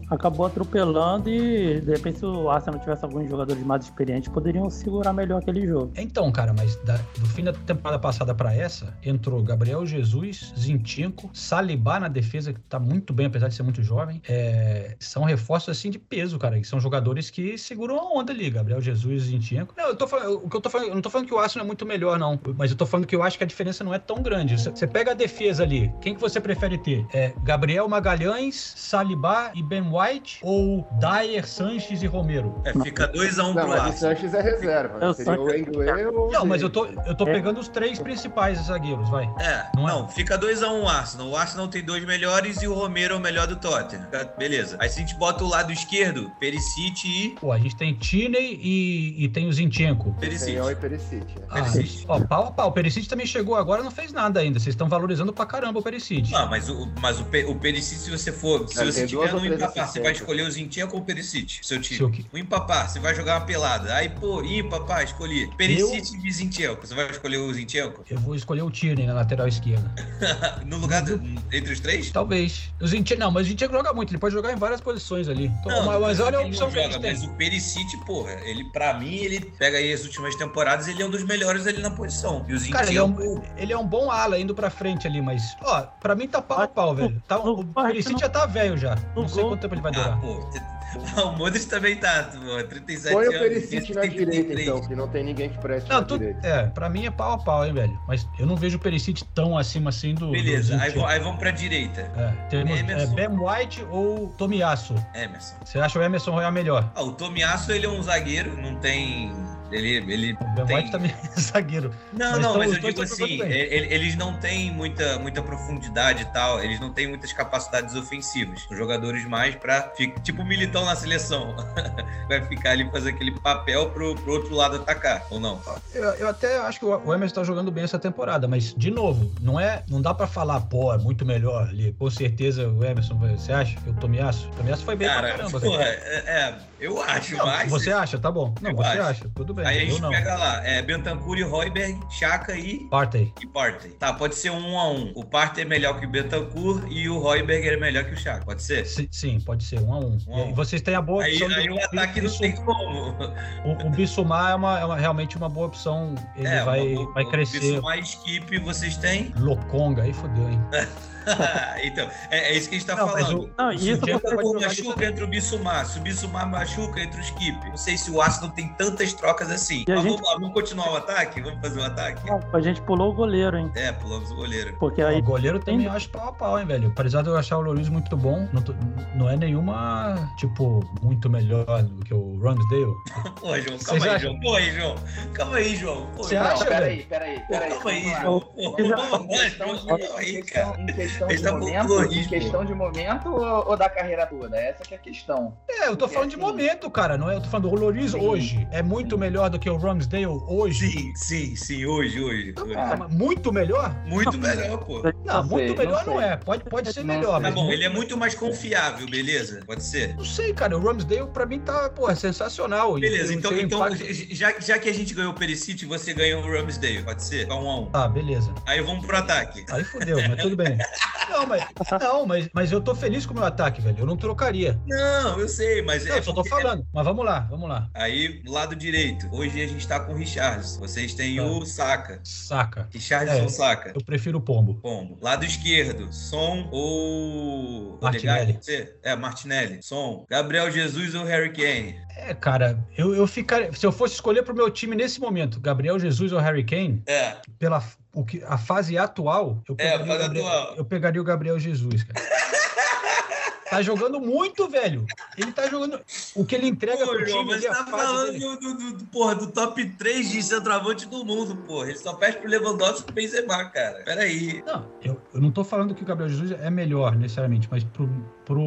acabou atropelando e, de repente, se o Arsenal tivesse alguns jogadores mais experientes, poderiam segurar melhor aquele jogo. Então, cara, mas da- do fim da temporada passada pra essa, entrou Gabriel Jesus, Zinchenko, Salibá na defesa, que tá muito bem, apesar de ser muito jovem. É, são reforços, assim, de peso, cara, que são jogadores que seguram a onda ali, Gabriel Jesus e Zinchenko. Não, eu tô falando, o que eu tô falando, eu não tô falando que o Arsenal é muito melhor, não, mas eu tô falando que eu acho que a diferença não é tão grande. Você pega a defesa ali, quem que você prefere ter? É Gabriel Magalhães, Salibá e Ben White ou Dyer, Sanches e Romero? É, fica 2x1 um Não, pro Arsenal. Sanches é reserva. Eu Seria o Englê ou Não, mas eu tô, eu tô É. pegando os três principais zagueiros, vai. É, Não não, é? fica 2x1 um o Arsenal. O Arsenal tem dois melhores e o Romero é o melhor do Tottenham. Tá, Beleza. Aí se a gente bota o lado esquerdo, Perisic e Pô, a gente tem Tiney e, e tem o Zinchenko. Perisic. E Perisic. né? Ah, Perisic. ó, pau a pau. O Perisic também chegou agora e não fez nada ainda. Vocês estão valorizando pra caramba o Perisic. Não, mas o, mas o, o Perisic, se você for. Se Ele você tiver três empapar, você vai escolher o Zinchenko ou o Perisic, seu time. Seu que- O empapar, você vai jogar uma pelada. Aí, pô, empapar, escolhi. Perisic e Zinchenko. Você vai escolher o Zinchenko? Eu vou escolher o Tierney na lateral esquerda. no lugar do, entre os três? Talvez. O Zinchenko, não, mas o Zinchenko joga muito. Ele pode jogar em várias posições ali. Então, Não, mas, mas olha a ele opção que gente joga, tem. Mas o Perisic, porra, ele, pra mim, ele pega aí as últimas temporadas, ele é um dos melhores ali na posição. E o Cara, ele é, Zinchenko, um, ele é um bom ala indo pra frente ali, mas, ó, pra mim tá pau a pau, velho. Tá, no- o Perisic já tá velho já. Não sei quanto tempo ele vai ah, durar. pô, o Modric também tá, pô, 37 Põe o anos. Perisic esse na tem direita, 33. então, que não tem ninguém que preste Não, na tu, direita. é, pra mim é pau a pau, hein, velho. Mas eu não vejo o Perisic tão acima assim do. Beleza, do aí, aí vamos pra direita. É, temos é, Emerson. Ben White ou Tomiasso. Emerson. Você acha o Emerson Royal melhor? Ah, o Tomiasso, ele é um zagueiro, não tem... Ele, ele O tem... Também é zagueiro. Não, Mas não, tão- mas eu digo assim, jogando bem. e- e- eles não têm muita, muita profundidade e tal, eles não têm muitas capacidades ofensivas. São jogadores mais pra, tipo o Militão na seleção, vai ficar ali fazer aquele papel pro, pro outro lado atacar, ou não? Eu, eu até acho que o Emerson tá jogando bem essa temporada, mas, de novo, não é. Não dá pra falar, pô, é muito melhor ali. Com certeza o Emerson, você acha? O Tomiasso? O Tomiasso foi bem pra Cara, caramba, porra, cara. é, é, eu acho, Não, mas... você acha, tá bom. Não, Eu você acho. acha, tudo bem. Aí a gente não. pega lá, é Bentancur e Royberg, Chaka e, Partey. e Partey. Tá, pode ser um a um. O Partey é melhor que o Bentancur e o Royberg é melhor que o Chaka, pode ser? Si- Sim, pode ser, um a um. Um a um. E vocês têm a boa Aí, opção de- aí o ataque não tem como. O, o Bissumar é, uma, é uma- realmente uma boa opção. Ele É, vai, uma vai o crescer. Bissouma mais skip vocês têm? Lokonga, aí fodeu, hein? então, é, é isso que a gente tá Não, mas falando. o- Não, o isso o Zinchenko pode jogar entra o Bissumar. Se o Bissumar machuca, entra o skip. Não sei se o Arsenal tem tantas trocas assim. Mas gente- vamos lá, vamos continuar o ataque? Vamos fazer o ataque? A gente pulou o goleiro, hein? É, pulamos o goleiro. Porque aí O goleiro também acho pau a pau, hein, velho? Apesar de eu achar o Loris muito bom, não, tô- não é nenhuma, tipo, muito melhor do que o Ramsdale. Pô, João, calma aí? João. Pô, aí, João. Calma aí, João. Pô, Você João. acha, Não, velho? peraí, peraí, peraí. calma aí. João. De, Calma aí, cara. questão, em questão de com momento, em questão de momento ou, ou da carreira toda? Essa que é a questão. É, eu tô falando de Sim. Momento, cara. Não é, eu tô falando do Loris Sim. hoje. É muito melhor do que o Ramsdale hoje. Sim, sim, sim, hoje, hoje. hoje. Ah. Mas Muito melhor? Muito melhor, pô. Não, Não muito sei, melhor não não, é. Pode, pode ser Não melhor, sei. Tá mas. bom, ele é muito mais confiável, beleza? Pode ser? Não sei, cara. O Ramsdale, pra mim, tá, pô, é sensacional. Beleza, então, o então impacto- já, já que a gente ganhou o Perisic, você ganhou o Ramsdale, pode ser? Tá um a um. Tá, beleza. Aí vamos pro ataque. Aí fodeu, mas tudo bem. Não, mas, não mas, mas eu tô feliz com o meu ataque, velho. Eu não trocaria. Não, eu sei, mas Não, é eu só tô falando. Mas vamos lá, vamos lá. Aí, lado direito. Hoje a gente tá com o Richardson. Vocês têm o Saka. Saca. Richardson É. Saka. Eu prefiro o pombo. Pombo. Lado esquerdo, Som ou. Martinelli. É, Martinelli. Som. Gabriel Jesus ou Harry Kane? É, cara, eu, eu ficaria. Se eu fosse escolher pro meu time nesse momento, Gabriel Jesus ou Harry Kane, É. pela o que, a fase atual, eu É, pegaria, o fase Gabriel, atual. eu pegaria o Gabriel Jesus, cara. tá jogando muito, velho. Ele tá jogando. O que ele entrega Pô, pro time mas tá falando do, do- do- porra, do top 3 de centroavante do mundo, porra. Ele só perde pro Lewandowski e pro Benzema, cara. Peraí. Não, eu, eu não tô falando que o Gabriel Jesus é melhor, necessariamente, mas pro, pro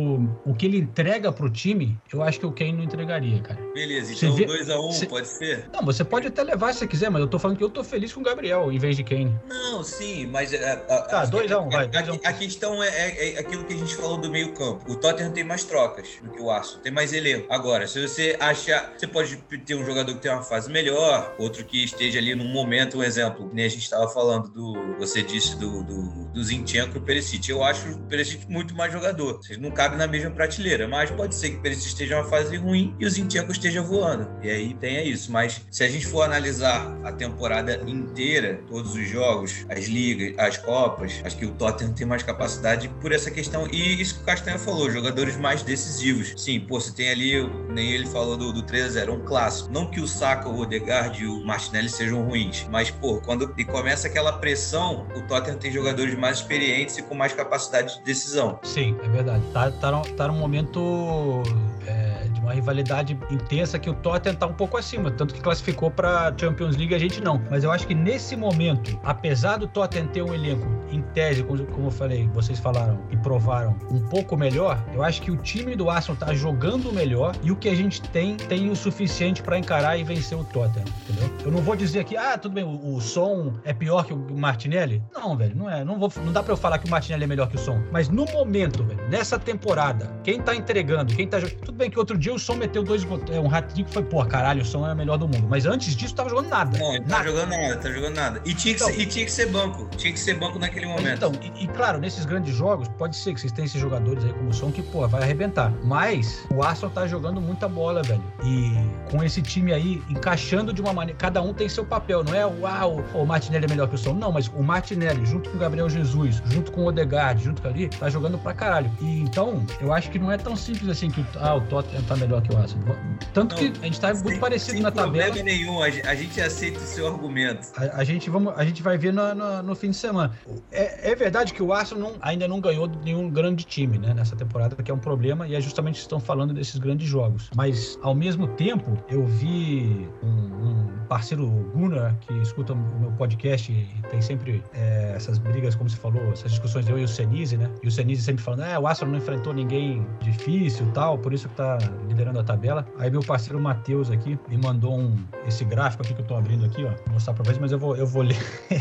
o que ele entrega pro time, eu acho que o Kane não entregaria, cara. Beleza, então vê- 2x1 você- pode ser? Não, você pode até levar se você quiser, mas eu tô falando que eu tô feliz com o Gabriel em vez de Kane. Não, sim, mas. é, a- a- Tá, acho que 2 a 1, a- vai, A, 2 a 1. a questão é, é- é aquilo que a gente falou do meio-campo. O Tottenham tem mais trocas do que o Arsenal, tem mais elenco. Agora, se você achar. Você pode ter um jogador que tem uma fase melhor, outro que esteja ali num momento, um exemplo, nem a gente estava falando do. Você disse do, do, do Zinchenko e o Perisic. Eu acho o Perisic muito mais jogador. Vocês não cabem na mesma prateleira, mas pode ser que o Perisic esteja numa fase ruim e o Zinchenko esteja voando. E aí tem isso. Mas se a gente for analisar a temporada inteira, todos os jogos, as ligas, as copas, acho que o Tottenham tem mais capacidade por essa questão. E isso que o Castanha falou, jogadores mais decisivos. Sim, pô, você tem ali, nem ele falou do, do 3x0, um clássico. Não que o Saka, o Odegaard e o Martinelli sejam ruins, mas, pô, quando e começa aquela pressão, o Tottenham tem jogadores mais experientes e com mais capacidade de decisão. Sim, é verdade. Tá, tá, tá num momento é, uma rivalidade intensa que o Tottenham tá um pouco acima, tanto que classificou pra Champions League a gente não. Mas eu acho que nesse momento, apesar do Tottenham ter um elenco, em tese, como, eu falei, vocês falaram e provaram, um pouco melhor, eu acho que o time do Arsenal tá jogando melhor e o que a gente tem, tem o suficiente pra encarar e vencer o Tottenham, entendeu? Eu não vou dizer que, ah, tudo bem, o, o som é pior que o Martinelli. Não, velho, não é. Não, vou, não dá pra eu falar que o Martinelli é melhor que o som. Mas no momento, velho, nessa temporada, quem tá entregando, quem tá jogando. Tudo bem que outro dia o som meteu dois. É, um hat-trick foi, pô, caralho, o som é o melhor do mundo. Mas antes disso, tava jogando nada. Não, ele tá nada. jogando nada, tá jogando nada. E tinha, que Então- ser, e tinha que ser banco. Tinha que ser banco naquele momento. Então, e, e claro, nesses grandes jogos, pode ser que vocês tenham esses jogadores aí como o som que, pô, vai arrebentar. Mas o Arsenal tá jogando muita bola, velho. E com esse time aí, encaixando de uma maneira. Cada um tem seu papel, não é uau, o Martinelli é melhor que o som. Não, mas o Martinelli, junto com o Gabriel Jesus, junto com o Odegaard, junto com ali, tá jogando pra caralho. E então, eu acho que não é tão simples assim que o, ah, o Tottenham tá melhor que o Arsenal. Tanto Não, que a gente tá muito parecido na tabela. problema nenhum, a gente- aceita o seu argumento. A, a gente vamos, a gente vai ver no, no, no fim de semana. É, é verdade que o Arsenal não- ainda não ganhou de nenhum grande time, né, nessa temporada, que é um problema, e é justamente que estão falando desses grandes jogos. Mas, ao mesmo tempo, eu vi um, um parceiro Gunnar, que escuta o meu podcast e tem sempre é, essas brigas, como você falou, essas discussões eu e o Senise, né? E o Senise sempre falando, é, o Arsenal não enfrentou ninguém difícil tal, por isso que tá liderando a tabela. Aí meu parceiro Matheus aqui me mandou um, esse gráfico aqui que eu tô abrindo aqui, ó, vou mostrar pra vocês, mas eu vou, eu vou ler.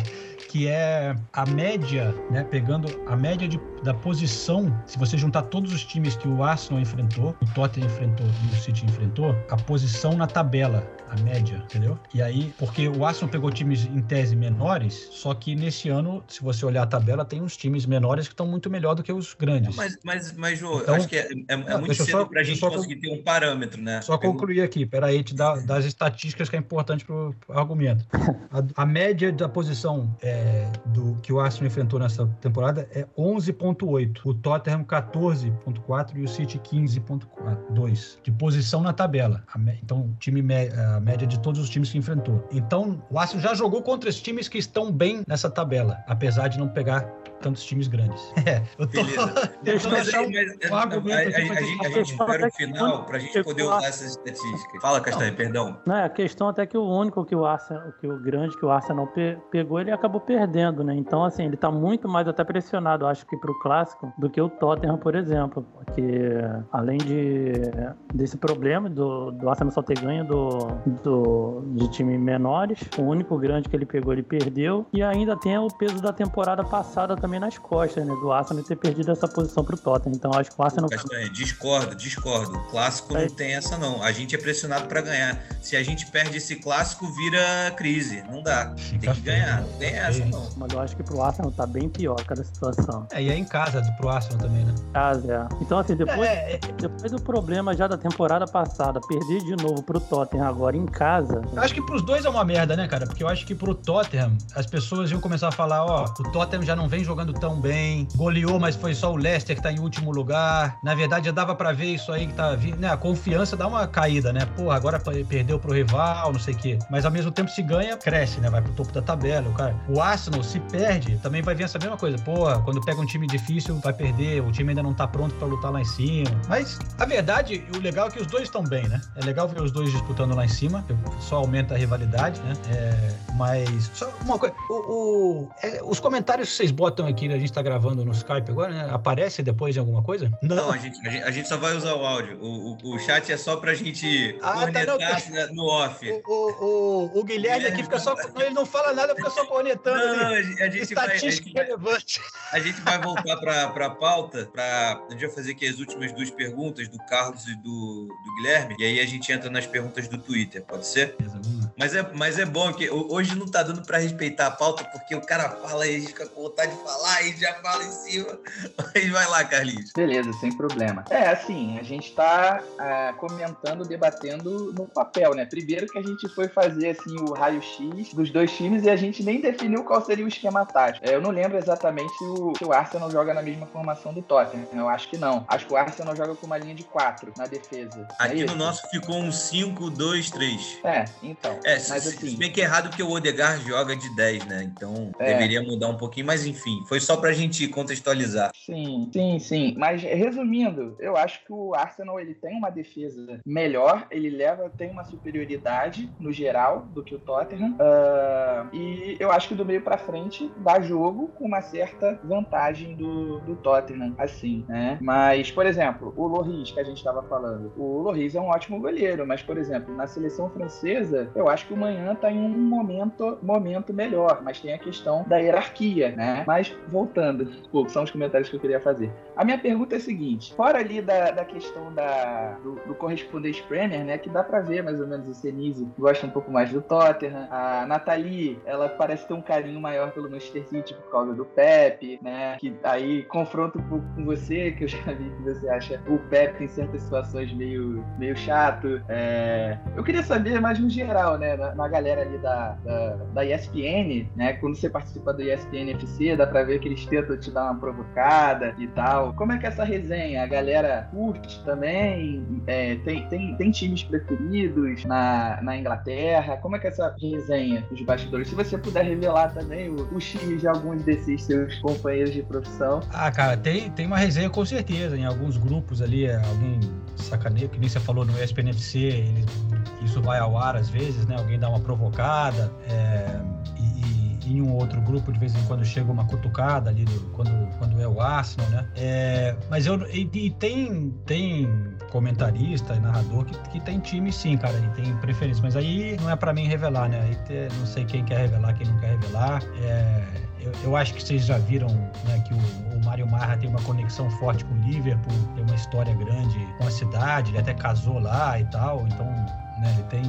que é a média, né, pegando a média de, da posição, se você juntar todos os times que o Arsenal enfrentou, o Tottenham enfrentou e o City enfrentou, a posição na tabela, a média, entendeu? E aí, porque o Arsenal pegou times em tese menores, só que nesse ano, se você olhar a tabela, tem uns times menores que estão muito melhor do que os grandes. Mas, mas, mas João, Então- eu acho que é, é- é muito cedo só- pra gente só- conseguir ter um parâmetro, né? Só concluir aqui, peraí, te dar das estatísticas que é importante pro, argumento. A, a média da posição é, do que o Arsenal enfrentou nessa temporada é 11.8, o Tottenham 14.4 e o City 15.2 de posição na tabela. A então, o time mé- a média de todos os times que enfrentou. Então, o Arsenal já jogou contra os times que estão bem nessa tabela, apesar de não pegar tantos times grandes. É, eu tô Beleza. tentando Mas, achar um- mas- um argumento a, a- a gente- a a gente espera é o final quando pra gente poder usar essas estatísticas. Fala, Castanho, perdão. Não, é a questão até que o único que o Arsenal, que o grande que o Arsenal pe- pegou, ele acabou perdendo, né? Então, assim, ele tá muito mais até pressionado, acho que pro clássico, do que o Tottenham, por exemplo. Porque além de desse problema do, do Arsenal só ter ganho do, do, de time menores, o único grande que ele pegou, ele perdeu. E ainda tem o peso da temporada passada também nas costas, né? Do Arsenal ter perdido essa posição pro Tottenham. Então, acho que o Arsenal. Castanho, discordo, discordo. O clássico é. não tem essa não. A gente é pressionado para ganhar. Se a gente perde esse clássico, vira crise. Não dá. Tem que ganhar. Não tem essa não. Mas eu acho que pro Arsenal tá bem pior cada situação. É, e é em casa pro Arsenal também, né? Casa, é. Então, assim, depois, é, é... depois do problema já da temporada passada, perder de novo pro Tottenham agora em casa. Eu acho que pros dois é uma merda, né, cara? Porque eu acho que pro Tottenham, as pessoas iam começar a falar, ó, o Tottenham já não vem jogando tão bem, goleou, mas foi só o Leicester que tá em último lugar. Na verdade, já dava para ver isso aí que tá vindo, né? A confiança dá uma caída, né? Pô, agora perdeu pro rival, não sei o quê. Mas ao mesmo tempo, se ganha, cresce, né? Vai pro topo da tabela. O, cara. o Arsenal, se perde, também vai vir essa mesma coisa. Pô, quando pega um time difícil, vai perder, o time ainda não tá pronto para lutar lá em cima. Mas a verdade, o legal é que os dois estão bem, né? É legal ver os dois disputando lá em cima, só aumenta a rivalidade, né? É, mas, só uma coisa, o, o é, os comentários que vocês botam aqui, a gente tá gravando no Skype agora, né? Aparece depois em alguma coisa? Não, não a, gente, a, gente, a, gente, só vai usar o áudio. O, o, o chat é só pra gente ah, cornetar tá, no off. O, o, o, Guilherme aqui fica só. Ele não fala nada, fica só cornetando. Não, ali. a gente vai. A gente, relevante. A gente vai voltar pra, pra pauta. Pra, a gente vai fazer aqui as últimas duas perguntas do Carlos e do, do Guilherme. E aí a gente entra nas perguntas do Twitter, pode ser? Mas é, mas é bom que hoje não tá dando pra respeitar a pauta, porque o cara fala e a gente fica com vontade de falar e já fala em cima. Mas vai lá, Carlinhos. Beleza, sem problema. É, assim, a gente tá é, comentando, debatendo no papel, né? Primeiro que a gente foi fazer, assim, o raio-x dos dois times e a gente nem definiu qual seria o esquema tático. É, eu não lembro exatamente se o, se o Arsenal joga na mesma formação do Tottenham. Eu acho que não. Acho que o Arsenal joga com uma linha de quatro na defesa. Aqui é no nosso ficou um 5-2-3. É, então. É, mas, se, assim, se bem que é errado porque o Odegaard joga de 10, né? Então é. deveria mudar um pouquinho, mas enfim, foi só pra gente contextualizar. Sim, sim, sim. Mas resumindo, eu acho que o Arsenal ele tem uma defesa melhor, ele leva, tem uma superioridade no geral do que o Tottenham. Uh, e eu acho que do meio para frente dá jogo com uma certa vantagem do, do Tottenham, assim, né? Mas, por exemplo, o Loris que a gente estava falando, o Loris é um ótimo goleiro, mas, por exemplo, na seleção francesa, eu acho que o Manhã tá em um momento, momento melhor, mas tem a questão da hierarquia, né? Mas, voltando, são os comentários que eu queria fazer. A minha pergunta é a seguinte: fora ali da, da questão da, do, do correspondente Premier, né? Que dá pra ver mais ou menos o Senise gosta um pouco mais do Tottenham. A Nathalie, ela parece ter um carinho maior pelo Manchester City por causa do Pep, né? Que aí confronta um pouco com você, que eu já vi que você acha o Pep em certas situações meio, meio chato. É... Eu queria saber mais no geral, né? Na, na galera ali da, da, da, ESPN, né? Quando você participa do ESPN FC, dá pra ver que eles tentam te dar uma provocada e tal. Como é que é essa resenha? A galera curte também? É, tem, tem, tem times preferidos na, na Inglaterra? Como é que é essa resenha dos bastidores? Se você puder revelar também o, o time de alguns desses seus companheiros de profissão. Ah, cara, tem, tem uma resenha com certeza. Em alguns grupos ali, é, alguém sacaneia, que nem você falou no ESPN FC, ele, isso vai ao ar às vezes, né? Alguém dá uma provocada. É, em um outro grupo, de vez em quando chega uma cutucada ali do, quando, quando é o Arsenal, né? É, mas eu e, e, tem, tem comentarista e narrador que, que tem time sim, cara, e tem preferência. Mas aí não é para mim revelar, né? Aí te, não sei quem quer revelar, quem não quer revelar. É, eu, eu, acho que vocês já viram né, que o, o Mário Marra tem uma conexão forte com o Liverpool, tem uma história grande com a cidade, ele até casou lá e tal, então né, ele tem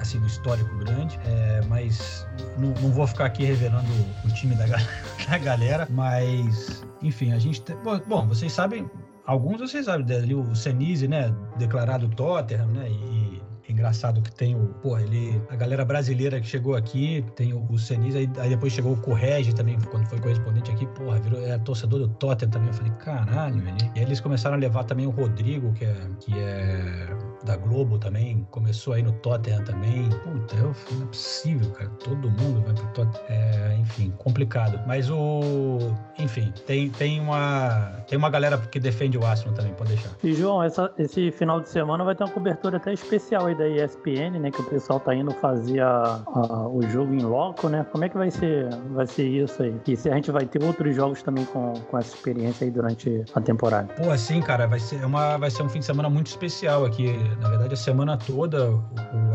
assim, um histórico grande, é, mas não, não, vou ficar aqui revelando o time da, da galera, mas enfim, a gente tem, bom, vocês sabem, alguns vocês sabem, ali o Senise, né, declarado Tottenham, né, e engraçado que tem o, pô, ele, a galera brasileira que chegou aqui, tem o, o Senise, aí, aí, depois chegou o Correge também, quando foi correspondente aqui, porra, virou, é torcedor do Tottenham também, eu falei, caralho, velho. E aí eles começaram a levar também o Rodrigo, que é, que é da Globo também, começou aí no Tottenham também. Puta, eu, não é possível, cara, todo mundo vai pro Tottenham. É, enfim, complicado. Mas o, enfim, tem, tem uma, tem uma galera que defende o Arsenal também, pode deixar. E João, essa, esse final de semana vai ter uma cobertura até especial aí da ESPN, né? Que o pessoal tá indo fazer a, a, o jogo em loco, né? Como é que vai ser, vai ser isso aí? E se a gente vai ter outros jogos também com, com essa experiência aí durante a temporada? Pô, assim, cara, vai ser, uma, vai ser um fim de semana muito especial aqui. Na verdade, a semana toda o,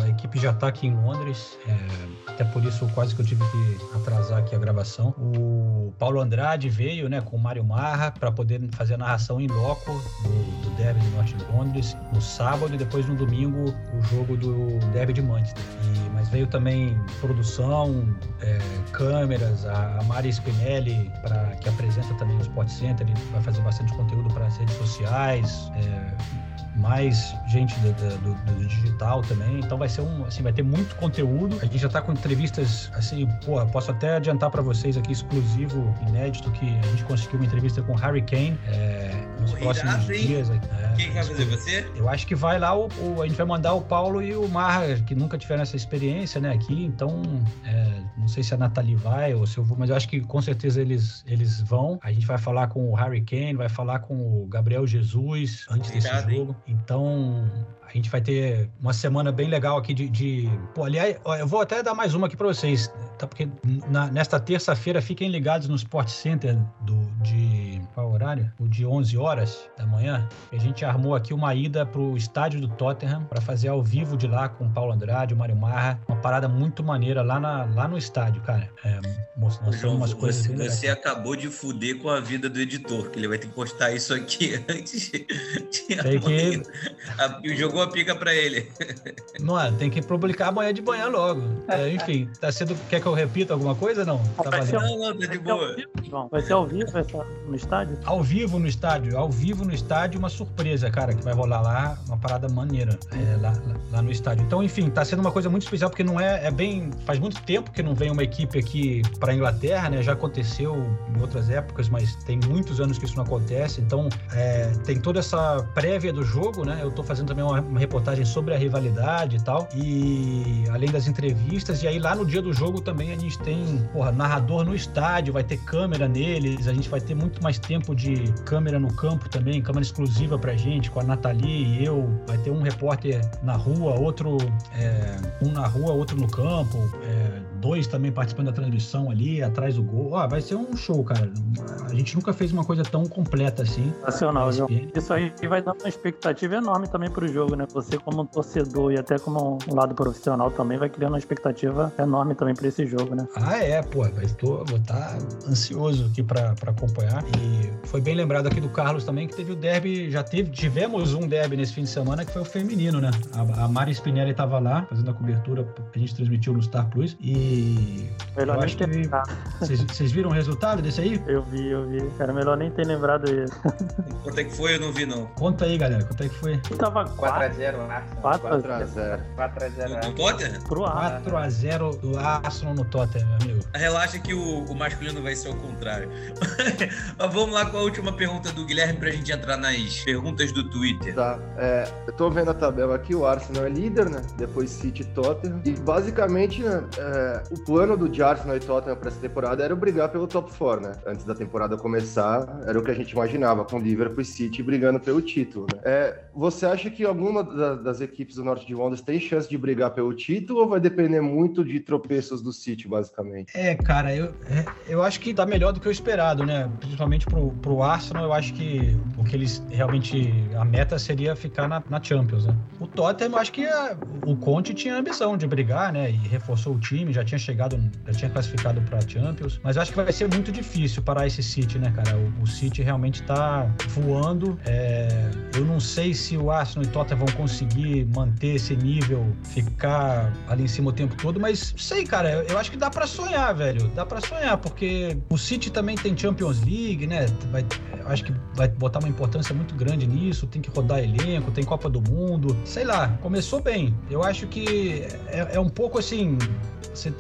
a equipe já tá aqui em Londres. É, até por isso quase que eu tive que atrasar aqui a gravação. O Paulo Andrade veio, né, com o Mário Marra para poder fazer a narração em loco do, do Derby do Norte de Londres no sábado e depois no domingo o jogo do Derby de Manchester. E, mas veio também produção, é, câmeras, a, a Mari Spinelli, pra, que apresenta também o Sport Center, vai fazer bastante conteúdo para as redes sociais. É, mais gente do, do, do, digital também. Então vai ser um, assim, vai ter muito conteúdo. A gente já está com entrevistas, assim, pô, posso até adiantar para vocês aqui exclusivo, inédito, que a gente conseguiu uma entrevista com Harry Kane é, nos próximos dias. É, Quem vai fazer você? Eu acho que vai lá o, o, a gente vai mandar o Paulo e o Marra, que nunca tiveram essa experiência, né, aqui. Então, é, não sei se a Nathalie vai ou se eu vou, mas eu acho que com certeza eles eles vão. A gente vai falar com o Harry Kane, vai falar com o Gabriel Jesus antes desse jogo. Hein? Então, a gente vai ter uma semana bem legal aqui de. de... Pô, aliás, eu vou até dar mais uma aqui para vocês, tá? Porque na, nesta terça-feira fiquem ligados no Sport Center do, de. Qual horário? O de 11 horas da manhã. A gente armou aqui uma ida pro estádio do Tottenham para fazer ao vivo de lá com o Paulo Andrade, o Mário Marra. Uma parada muito maneira lá, na, lá no estádio, cara. É, mostrando João, umas coisas. Você, você acabou de fuder com a vida do editor, que ele vai ter que postar isso aqui antes de. Tem que... O jogo a pica pra ele. Não é, tem que publicar amanhã de manhã logo. É, enfim, tá sendo. Quer que eu repita alguma coisa? Não? Tá vai ser, não, não, tá de boa. Vai ser ao vivo no estádio? Ao vivo no estádio. Ao vivo no estádio, uma surpresa, cara, que vai rolar lá, uma parada maneira é, lá, lá, lá, no estádio. Então, enfim, tá sendo uma coisa muito especial, porque não é, é bem. Faz muito tempo que não vem uma equipe aqui pra Inglaterra, né? Já aconteceu em outras épocas, mas tem muitos anos que isso não acontece. Então, é, tem toda essa prévia do jogo, né? Eu tô fazendo também uma, uma reportagem sobre a rivalidade e tal. E além das entrevistas, e aí lá no dia do jogo também a gente tem, porra, narrador no estádio, vai ter câmera neles, a gente vai ter muito mais tempo de câmera no campo também, câmera exclusiva pra gente, com a Nathalie e eu. Vai ter um repórter na rua, outro, é, um na rua, outro no campo. É, dois também participando da transmissão ali, atrás do gol. Ah, vai ser um show, cara. A gente nunca fez uma coisa tão completa assim. Nacional, João. Isso aí vai dar uma expectativa enorme também pro jogo, né? Você como torcedor e até como um lado profissional também vai criando uma expectativa enorme também para esse jogo, né? Ah, é, pô. Estou, vou estar tá ansioso aqui para acompanhar. E foi bem lembrado aqui do Carlos também que teve o derby, já teve, tivemos um derby nesse fim de semana que foi o feminino, né? A, a Mari Spinelli estava lá fazendo a cobertura que a gente transmitiu no Star Plus e Melhor nem ter Vocês viram o resultado desse aí? Eu vi, eu vi. Cara, melhor nem ter lembrado isso. Quanto é que foi? Eu não vi, não. Conta aí, galera. Quanto é que foi? Tava 4x0 4x0. 4x0. No Tottenham? Pro 4x0 do Arsenal no Tottenham, meu amigo. Relaxa que o, o masculino vai ser o contrário. Mas vamos lá com a última pergunta do Guilherme pra gente entrar nas perguntas do Twitter. Tá. É, eu tô vendo a tabela aqui, o Arsenal é líder, né? Depois City e Tottenham. E basicamente, né, é, o plano do Arsenal e Tottenham para essa temporada era brigar pelo top 4, né? Antes da temporada começar, era o que a gente imaginava, com Liverpool e City brigando pelo título. Né? É, você acha que alguma das equipes do norte de Londres tem chance de brigar pelo título ou vai depender muito de tropeços do City, basicamente? É, cara, eu, é, eu acho que tá melhor do que o esperado, né? Principalmente pro, pro Arsenal, eu acho que o que eles realmente. A meta seria ficar na, na Champions, né? O Tottenham, eu acho que a, o Conte tinha a ambição de brigar, né? E reforçou o time, já tinha chegado, já tinha classificado para Champions, mas acho que vai ser muito difícil parar esse City, né, cara? O, o City realmente tá voando. É, eu não sei se o Arsenal e Tottenham vão conseguir manter esse nível, ficar ali em cima o tempo todo, mas sei, cara, eu, acho que dá para sonhar, velho. Dá para sonhar, porque o City também tem Champions League, né? Vai, acho que vai botar uma importância muito grande nisso, tem que rodar elenco, tem Copa do Mundo, sei lá, começou bem. Eu acho que é, é um pouco assim,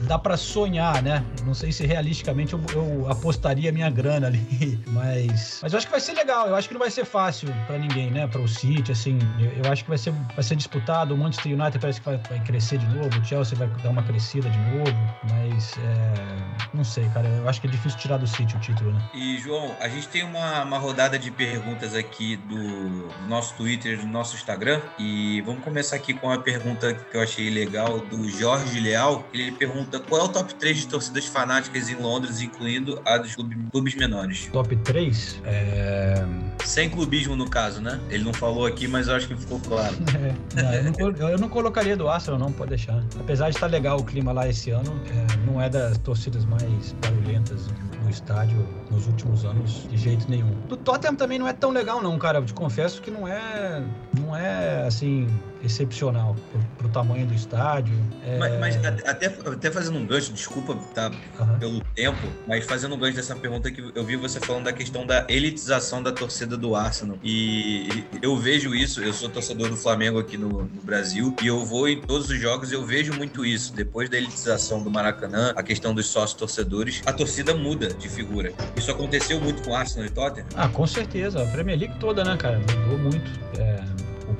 dá para sonhar, né? Não sei se realisticamente eu, eu, apostaria minha grana ali, mas, mas eu acho que vai ser legal. Eu acho que não vai ser fácil para ninguém, né? Para o City, assim, eu, eu, acho que vai ser, vai ser disputado. O Manchester United parece que vai, vai, crescer de novo, o Chelsea vai dar uma crescida de novo, mas é, não sei, cara. Eu acho que é difícil tirar do City o título, né? E João, a gente tem uma, uma rodada de perguntas aqui do nosso Twitter, do nosso Instagram. E vamos começar aqui com uma pergunta que eu achei legal do Jorge Leal. Ele pergunta qual é o top 3 de torcidas fanáticas em Londres, incluindo a dos clubes menores. Top 3? É... Sem clubismo, no caso, né? Ele não falou aqui, mas eu acho que ficou claro. É, não, eu, não, eu, não, colocaria do Arsenal, não, pode deixar. Apesar de estar legal o clima lá esse ano, é, não é das torcidas mais barulhentas no estádio nos últimos anos de jeito nenhum. Do Tottenham também não é tão legal não, cara. Eu te confesso que não é, não é assim excepcional pro, pro tamanho do estádio. É... Mas, mas, até, até fazendo um gancho, desculpa tá, uhum. pelo tempo, mas fazendo um gancho dessa pergunta que eu vi você falando da questão da elitização da torcida do Arsenal. E eu vejo isso, eu sou torcedor do Flamengo aqui no, no Brasil, e eu vou em todos os jogos eu vejo muito isso. Depois da elitização do Maracanã, a questão dos sócios torcedores, a torcida muda de figura. Isso aconteceu muito com Arsenal e Tottenham? Ah, com certeza. A Premier League toda, né, cara? Mudou muito. É,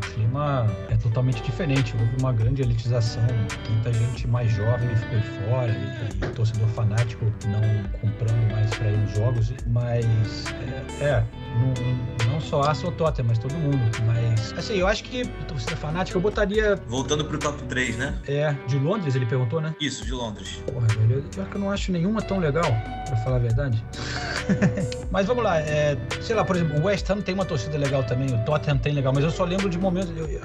clima é totalmente diferente. Houve uma grande elitização. Muita gente mais jovem ficou fora e, e torcedor fanático não comprando mais para ir nos jogos. Mas, é, é não, não só Arsenal ou Tottenham, mas todo mundo. Mas, assim, eu acho que torcida fanática eu botaria. Voltando pro top 3, né? É, de Londres, ele perguntou, né? Isso, de Londres. Porra, velho, pior que eu não acho nenhuma tão legal, pra falar a verdade. mas vamos lá, é, sei lá, por exemplo, o West Ham tem uma torcida legal também, o Tottenham tem legal, mas eu só lembro de momentos.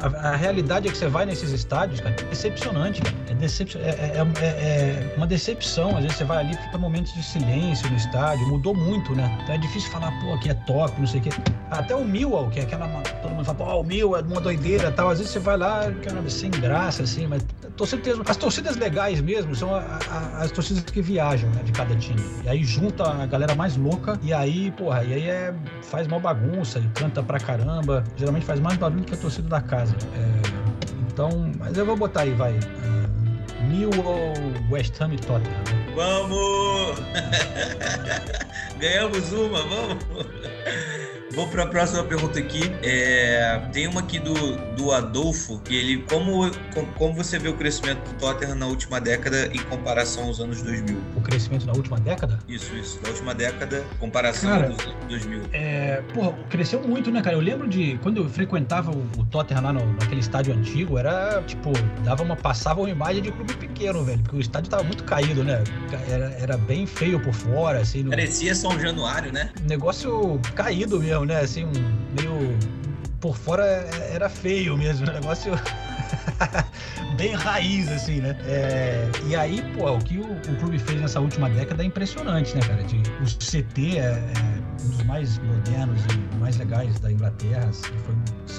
A, a realidade é que você vai nesses estádios, cara, é decepcionante, cara. É, decep, é, é, é, é, uma decepção. Às vezes você vai ali fica momentos de silêncio no estádio, mudou muito, né? Então é difícil falar, pô, aqui é top, não sei o quê. Até o Millwall, que é aquela. Todo mundo fala, pô, o Millwall é uma doideira tal. Às vezes você vai lá, cara, sem graça, assim, mas torcida, as torcidas legais mesmo são a, a, as torcidas que viajam, né, de cada time. E aí junta a galera mais louca, e aí, porra, e aí é, faz uma bagunça, e canta pra caramba. Geralmente faz mais barulho que a torcida da casa. É, então, mas eu vou botar aí, vai. Uh, Millwall, West Ham e Tottenham. Né? Vamos! Ganhamos uma, vamos! Vou para a próxima pergunta aqui. É, tem uma aqui do, do Adolfo, que ele, como, como você vê o crescimento do Tottenham na última década em comparação aos anos 2000? O crescimento na última década? Isso, isso. Na última década, comparação cara, aos anos 2000. É, porra, cresceu muito, né, cara? Eu lembro de quando eu frequentava o, o Tottenham lá no, naquele estádio antigo, era tipo, dava uma, passava uma imagem de clube pequeno, velho, porque o estádio tava muito caído, né? Era, era bem feio por fora, assim. No... Parecia São Januário, né? Negócio caído mesmo né? Assim, um, meio. Por fora era feio mesmo, o negócio. bem raiz, assim, né? É, e aí, pô, o que o, o, clube fez nessa última década é impressionante, né, cara? De, o CT é, é, um dos mais modernos e mais legais da Inglaterra. Assim, foi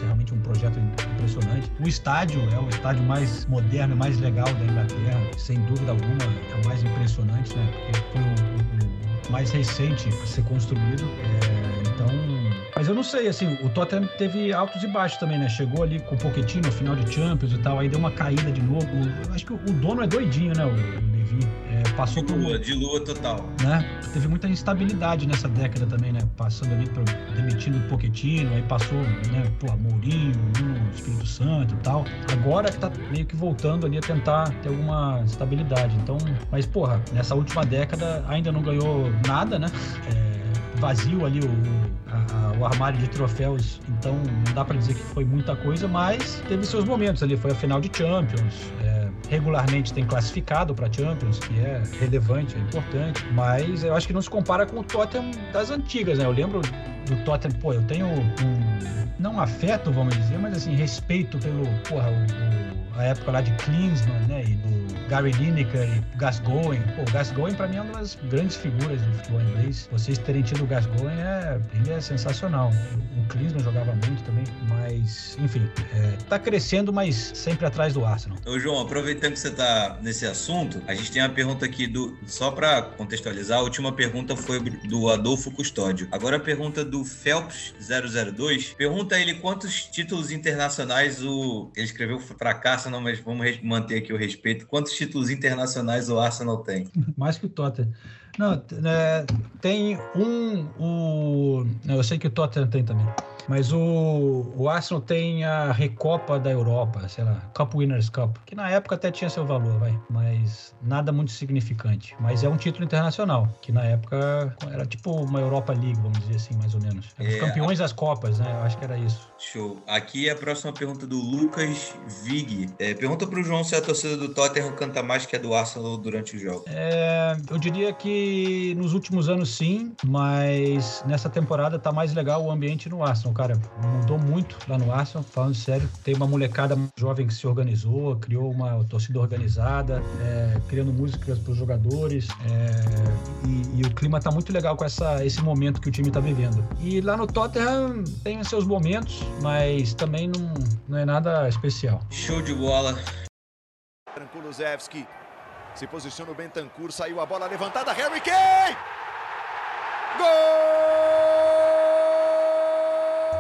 realmente um projeto impressionante. O estádio é o estádio mais moderno e mais legal da Inglaterra, sem dúvida alguma, é o mais impressionante, né? Porque foi o, o mais recente a ser construído. É, então, mas eu não sei, assim, o Tottenham teve altos e baixos também, né? Chegou ali com o Pochettino no final de Champions e tal, aí deu uma caída de novo. Acho que o dono é doidinho, né, o, Levi? É, passou de lua, por, de lua total. Né? Teve muita instabilidade nessa década também, né? Passando ali, pro, demitindo o Pochettino, aí passou, né, pô, Mourinho, Espírito Santo e tal. Agora que tá meio que voltando ali a tentar ter alguma estabilidade. Então, mas, porra, nessa última década ainda não ganhou nada, né? É, vazio ali o, a, o armário de troféus, então não dá para dizer que foi muita coisa, mas teve seus momentos ali. Foi a final de Champions, é, regularmente tem classificado para Champions, que é relevante, é importante, mas eu acho que não se compara com o Tottenham das antigas, né? Eu lembro do Tottenham, pô, eu tenho um, não afeto, vamos dizer, mas assim, respeito pelo, porra, o, o, a época lá de Klinsmann, né, e do Gary Lineker e Gascoigne. Pô, o Gascoigne pra mim é uma das grandes figuras do futebol inglês. Vocês terem tido o Gascoigne, é, ele é sensacional. O, o Klinsmann jogava muito também, mas, enfim, é, tá crescendo, mas sempre atrás do Arsenal. Ô, João, aproveitando que você tá nesse assunto, a gente tem uma pergunta aqui do, só pra contextualizar, a última pergunta foi do Adolfo Custódio. Agora a pergunta do Phelps 002, pergunta ele quantos títulos internacionais o, ele escreveu fracasso, não, mas vamos manter aqui o respeito, quantos títulos internacionais o Arsenal tem? Mais que o Tottenham. Não, é, tem um. O, eu sei que o Tottenham tem também. Mas o, o Arsenal tem a Recopa da Europa, sei lá, Cup Winners Cup, que na época até tinha seu valor, vai, mas nada muito significante. Mas é um título internacional, que na época era tipo uma Europa League, vamos dizer assim, mais ou menos. Os é, campeões a... das Copas, né? Eu acho que era isso. Show. Aqui é a próxima pergunta do Lucas Vig. É, pergunta pro João se a torcida do Tottenham canta mais que a do Arsenal durante o jogo. É, eu diria que nos últimos anos sim, mas nessa temporada tá mais legal o ambiente no Arsenal cara, mudou muito lá no Arsenal, falando sério. Tem uma molecada jovem que se organizou, criou uma torcida organizada, é, criando músicas para os jogadores. É, e, e, o clima tá muito legal com essa, esse momento que o time tá vivendo. E lá no Tottenham tem seus momentos, mas também não, não é nada especial. Show de bola. Kulusevski se posiciona o Bentancur, saiu a bola levantada, Harry Kane! Gol!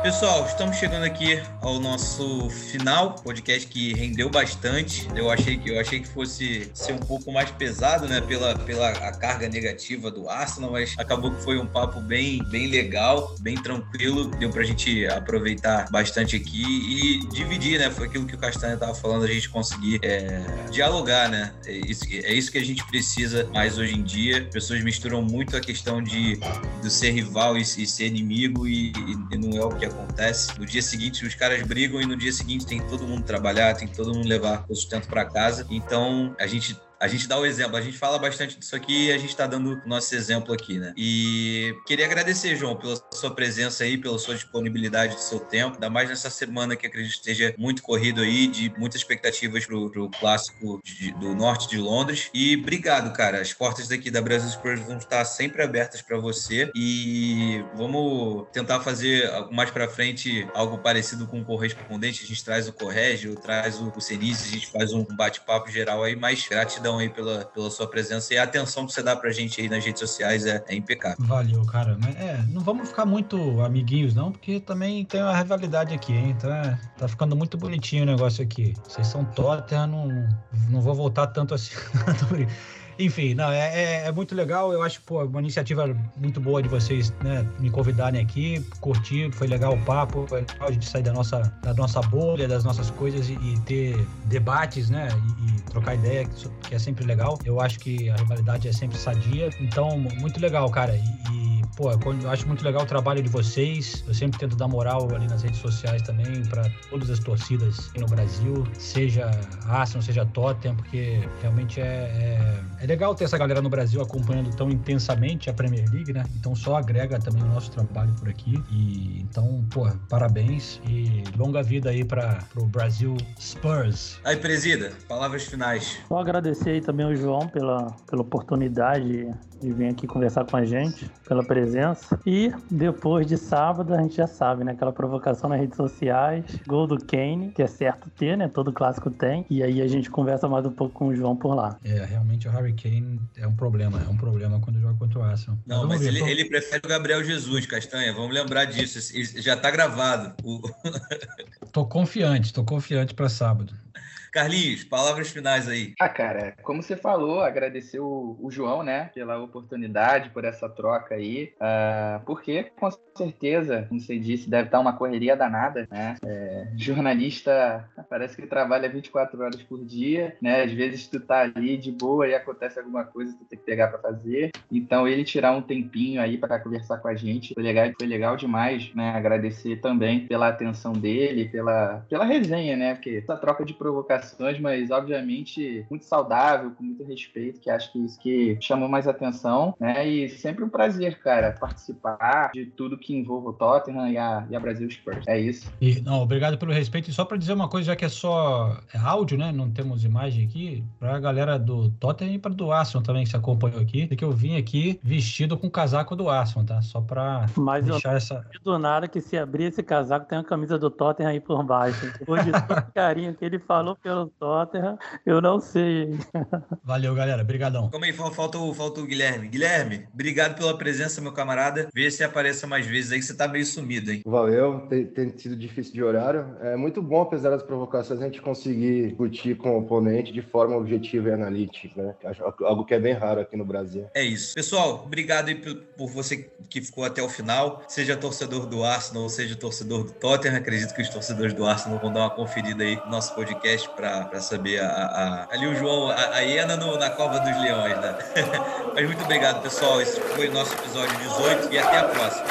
Pessoal, estamos chegando aqui ao nosso final, podcast que rendeu bastante. Eu achei que eu achei que fosse ser um pouco mais pesado, né, pela, pela a carga negativa do Arsenal, mas acabou que foi um papo bem bem legal, bem tranquilo, deu pra gente aproveitar bastante aqui e dividir, né? Foi aquilo que o Castanha estava falando, a gente conseguir é, dialogar, né? É isso, é isso que a gente precisa mais hoje em dia. As pessoas misturam muito a questão de, de ser rival e, e ser inimigo e, e não é o que acontece. No dia seguinte, os caras brigam e no dia seguinte tem todo mundo trabalhar, tem todo mundo levar o sustento para casa. Então, a gente a gente dá o exemplo, a gente fala bastante disso aqui e a gente está dando nosso exemplo aqui, né? E queria agradecer, João, pela sua presença aí, pela sua disponibilidade do seu tempo, ainda mais nessa semana que acredito esteja muito corrido aí, de muitas expectativas pro, pro clássico de, do norte de Londres. E obrigado, cara. As portas daqui da Brasil Spurs vão estar sempre abertas para você e vamos tentar fazer mais para frente algo parecido com o correspondente. A gente traz o Corrégio, traz o, o Senise, a gente faz um bate-papo geral aí, mas gratidão gratidão aí pela, pela sua presença e a atenção que você dá pra gente aí nas redes sociais é, é impecável. Valeu, cara. Mas, é, não vamos ficar muito amiguinhos, não, porque também tem uma rivalidade aqui, hein? Então, é, tá ficando muito bonitinho o negócio aqui. Vocês são Tottenham, não, não vou voltar tanto assim. Enfim, não, é, é, é, muito legal. Eu acho pô, uma iniciativa muito boa de vocês né, me convidarem aqui. Curti, foi legal o papo. Foi legal a gente sair da nossa, da nossa bolha, das nossas coisas e, e ter debates, né? E, e, trocar ideia, que é sempre legal. Eu acho que a rivalidade é sempre sadia. Então, muito legal, cara. e, e pô, eu acho muito legal o trabalho de vocês. Eu sempre tento dar moral ali nas redes sociais também para todas as torcidas aqui no Brasil, seja Arsenal, seja Tottenham, porque realmente é, é, é, legal ter essa galera no Brasil acompanhando tão intensamente a Premier League, né? Então só agrega também o nosso trabalho por aqui. E então, pô, parabéns e longa vida aí para o Brasil Spurs. Aí, presida, palavras finais. Só agradecer aí também ao João pela, pela oportunidade de vir aqui conversar com a gente, pela presença. E depois de sábado, a gente já sabe, né? Aquela provocação nas redes sociais, gol do Kane, que é certo ter, né? Todo clássico tem. E aí a gente conversa mais um pouco com o João por lá. É, realmente o Harry Kane é um problema, é um problema quando joga contra o Arsenal. Não, mas, mas ele, ele, prefere o Gabriel Jesus, Castanha. Vamos lembrar disso. Já tá gravado. O... tô confiante, tô confiante para sábado. Carlinhos, palavras finais aí. Ah, cara, como você falou, agradecer o, o João, né, pela oportunidade, por essa troca aí, uh, porque com certeza, como você disse, deve estar uma correria danada, né? É, jornalista parece que trabalha 24 horas por dia, né? Às vezes tu tá ali de boa e acontece alguma coisa, tu tem que pegar para fazer. Então ele tirar um tempinho aí para conversar com a gente foi legal, foi legal demais, né? Agradecer também pela atenção dele, pela, pela resenha, né? Porque essa troca de provocação provocações, mas obviamente muito saudável, com muito respeito, que acho que isso que chamou mais atenção, né? E sempre um prazer, cara, participar de tudo que envolve o Tottenham e a, e a Brasil Spurs. É isso. E, não, obrigado pelo respeito. E só para dizer uma coisa, já que é só é áudio, né? Não temos imagem aqui, para a galera do Tottenham e para do Arsenal também que se acompanhou aqui, que eu vim aqui vestido com o casaco do Arsenal, tá? Só para deixar eu essa. Do nada que se abrir esse casaco tem uma camisa do Tottenham aí por baixo. De todo carinho que ele falou pelo Tottenham, eu não sei. Valeu, galera. Obrigadão. Como aí, falta o, falta o Guilherme. Guilherme, obrigado pela presença, meu camarada. Vê se apareça mais vezes aí, que você tá meio sumido, hein? Valeu. Tem, tem sido difícil de horário. É muito bom, apesar das provocações a gente conseguir discutir com o oponente de forma objetiva e analítica, né? Algo que é bem raro aqui no Brasil. É isso. Pessoal, obrigado aí por você que ficou até o final. Seja torcedor do Arsenal ou seja torcedor do Tottenham, acredito que os torcedores do Arsenal vão dar uma conferida aí no nosso podcast para saber a, a, ali o João, a, a hiena no, na cova dos leões, né? Mas muito obrigado, pessoal. Esse foi o nosso episódio 18 e até a próxima.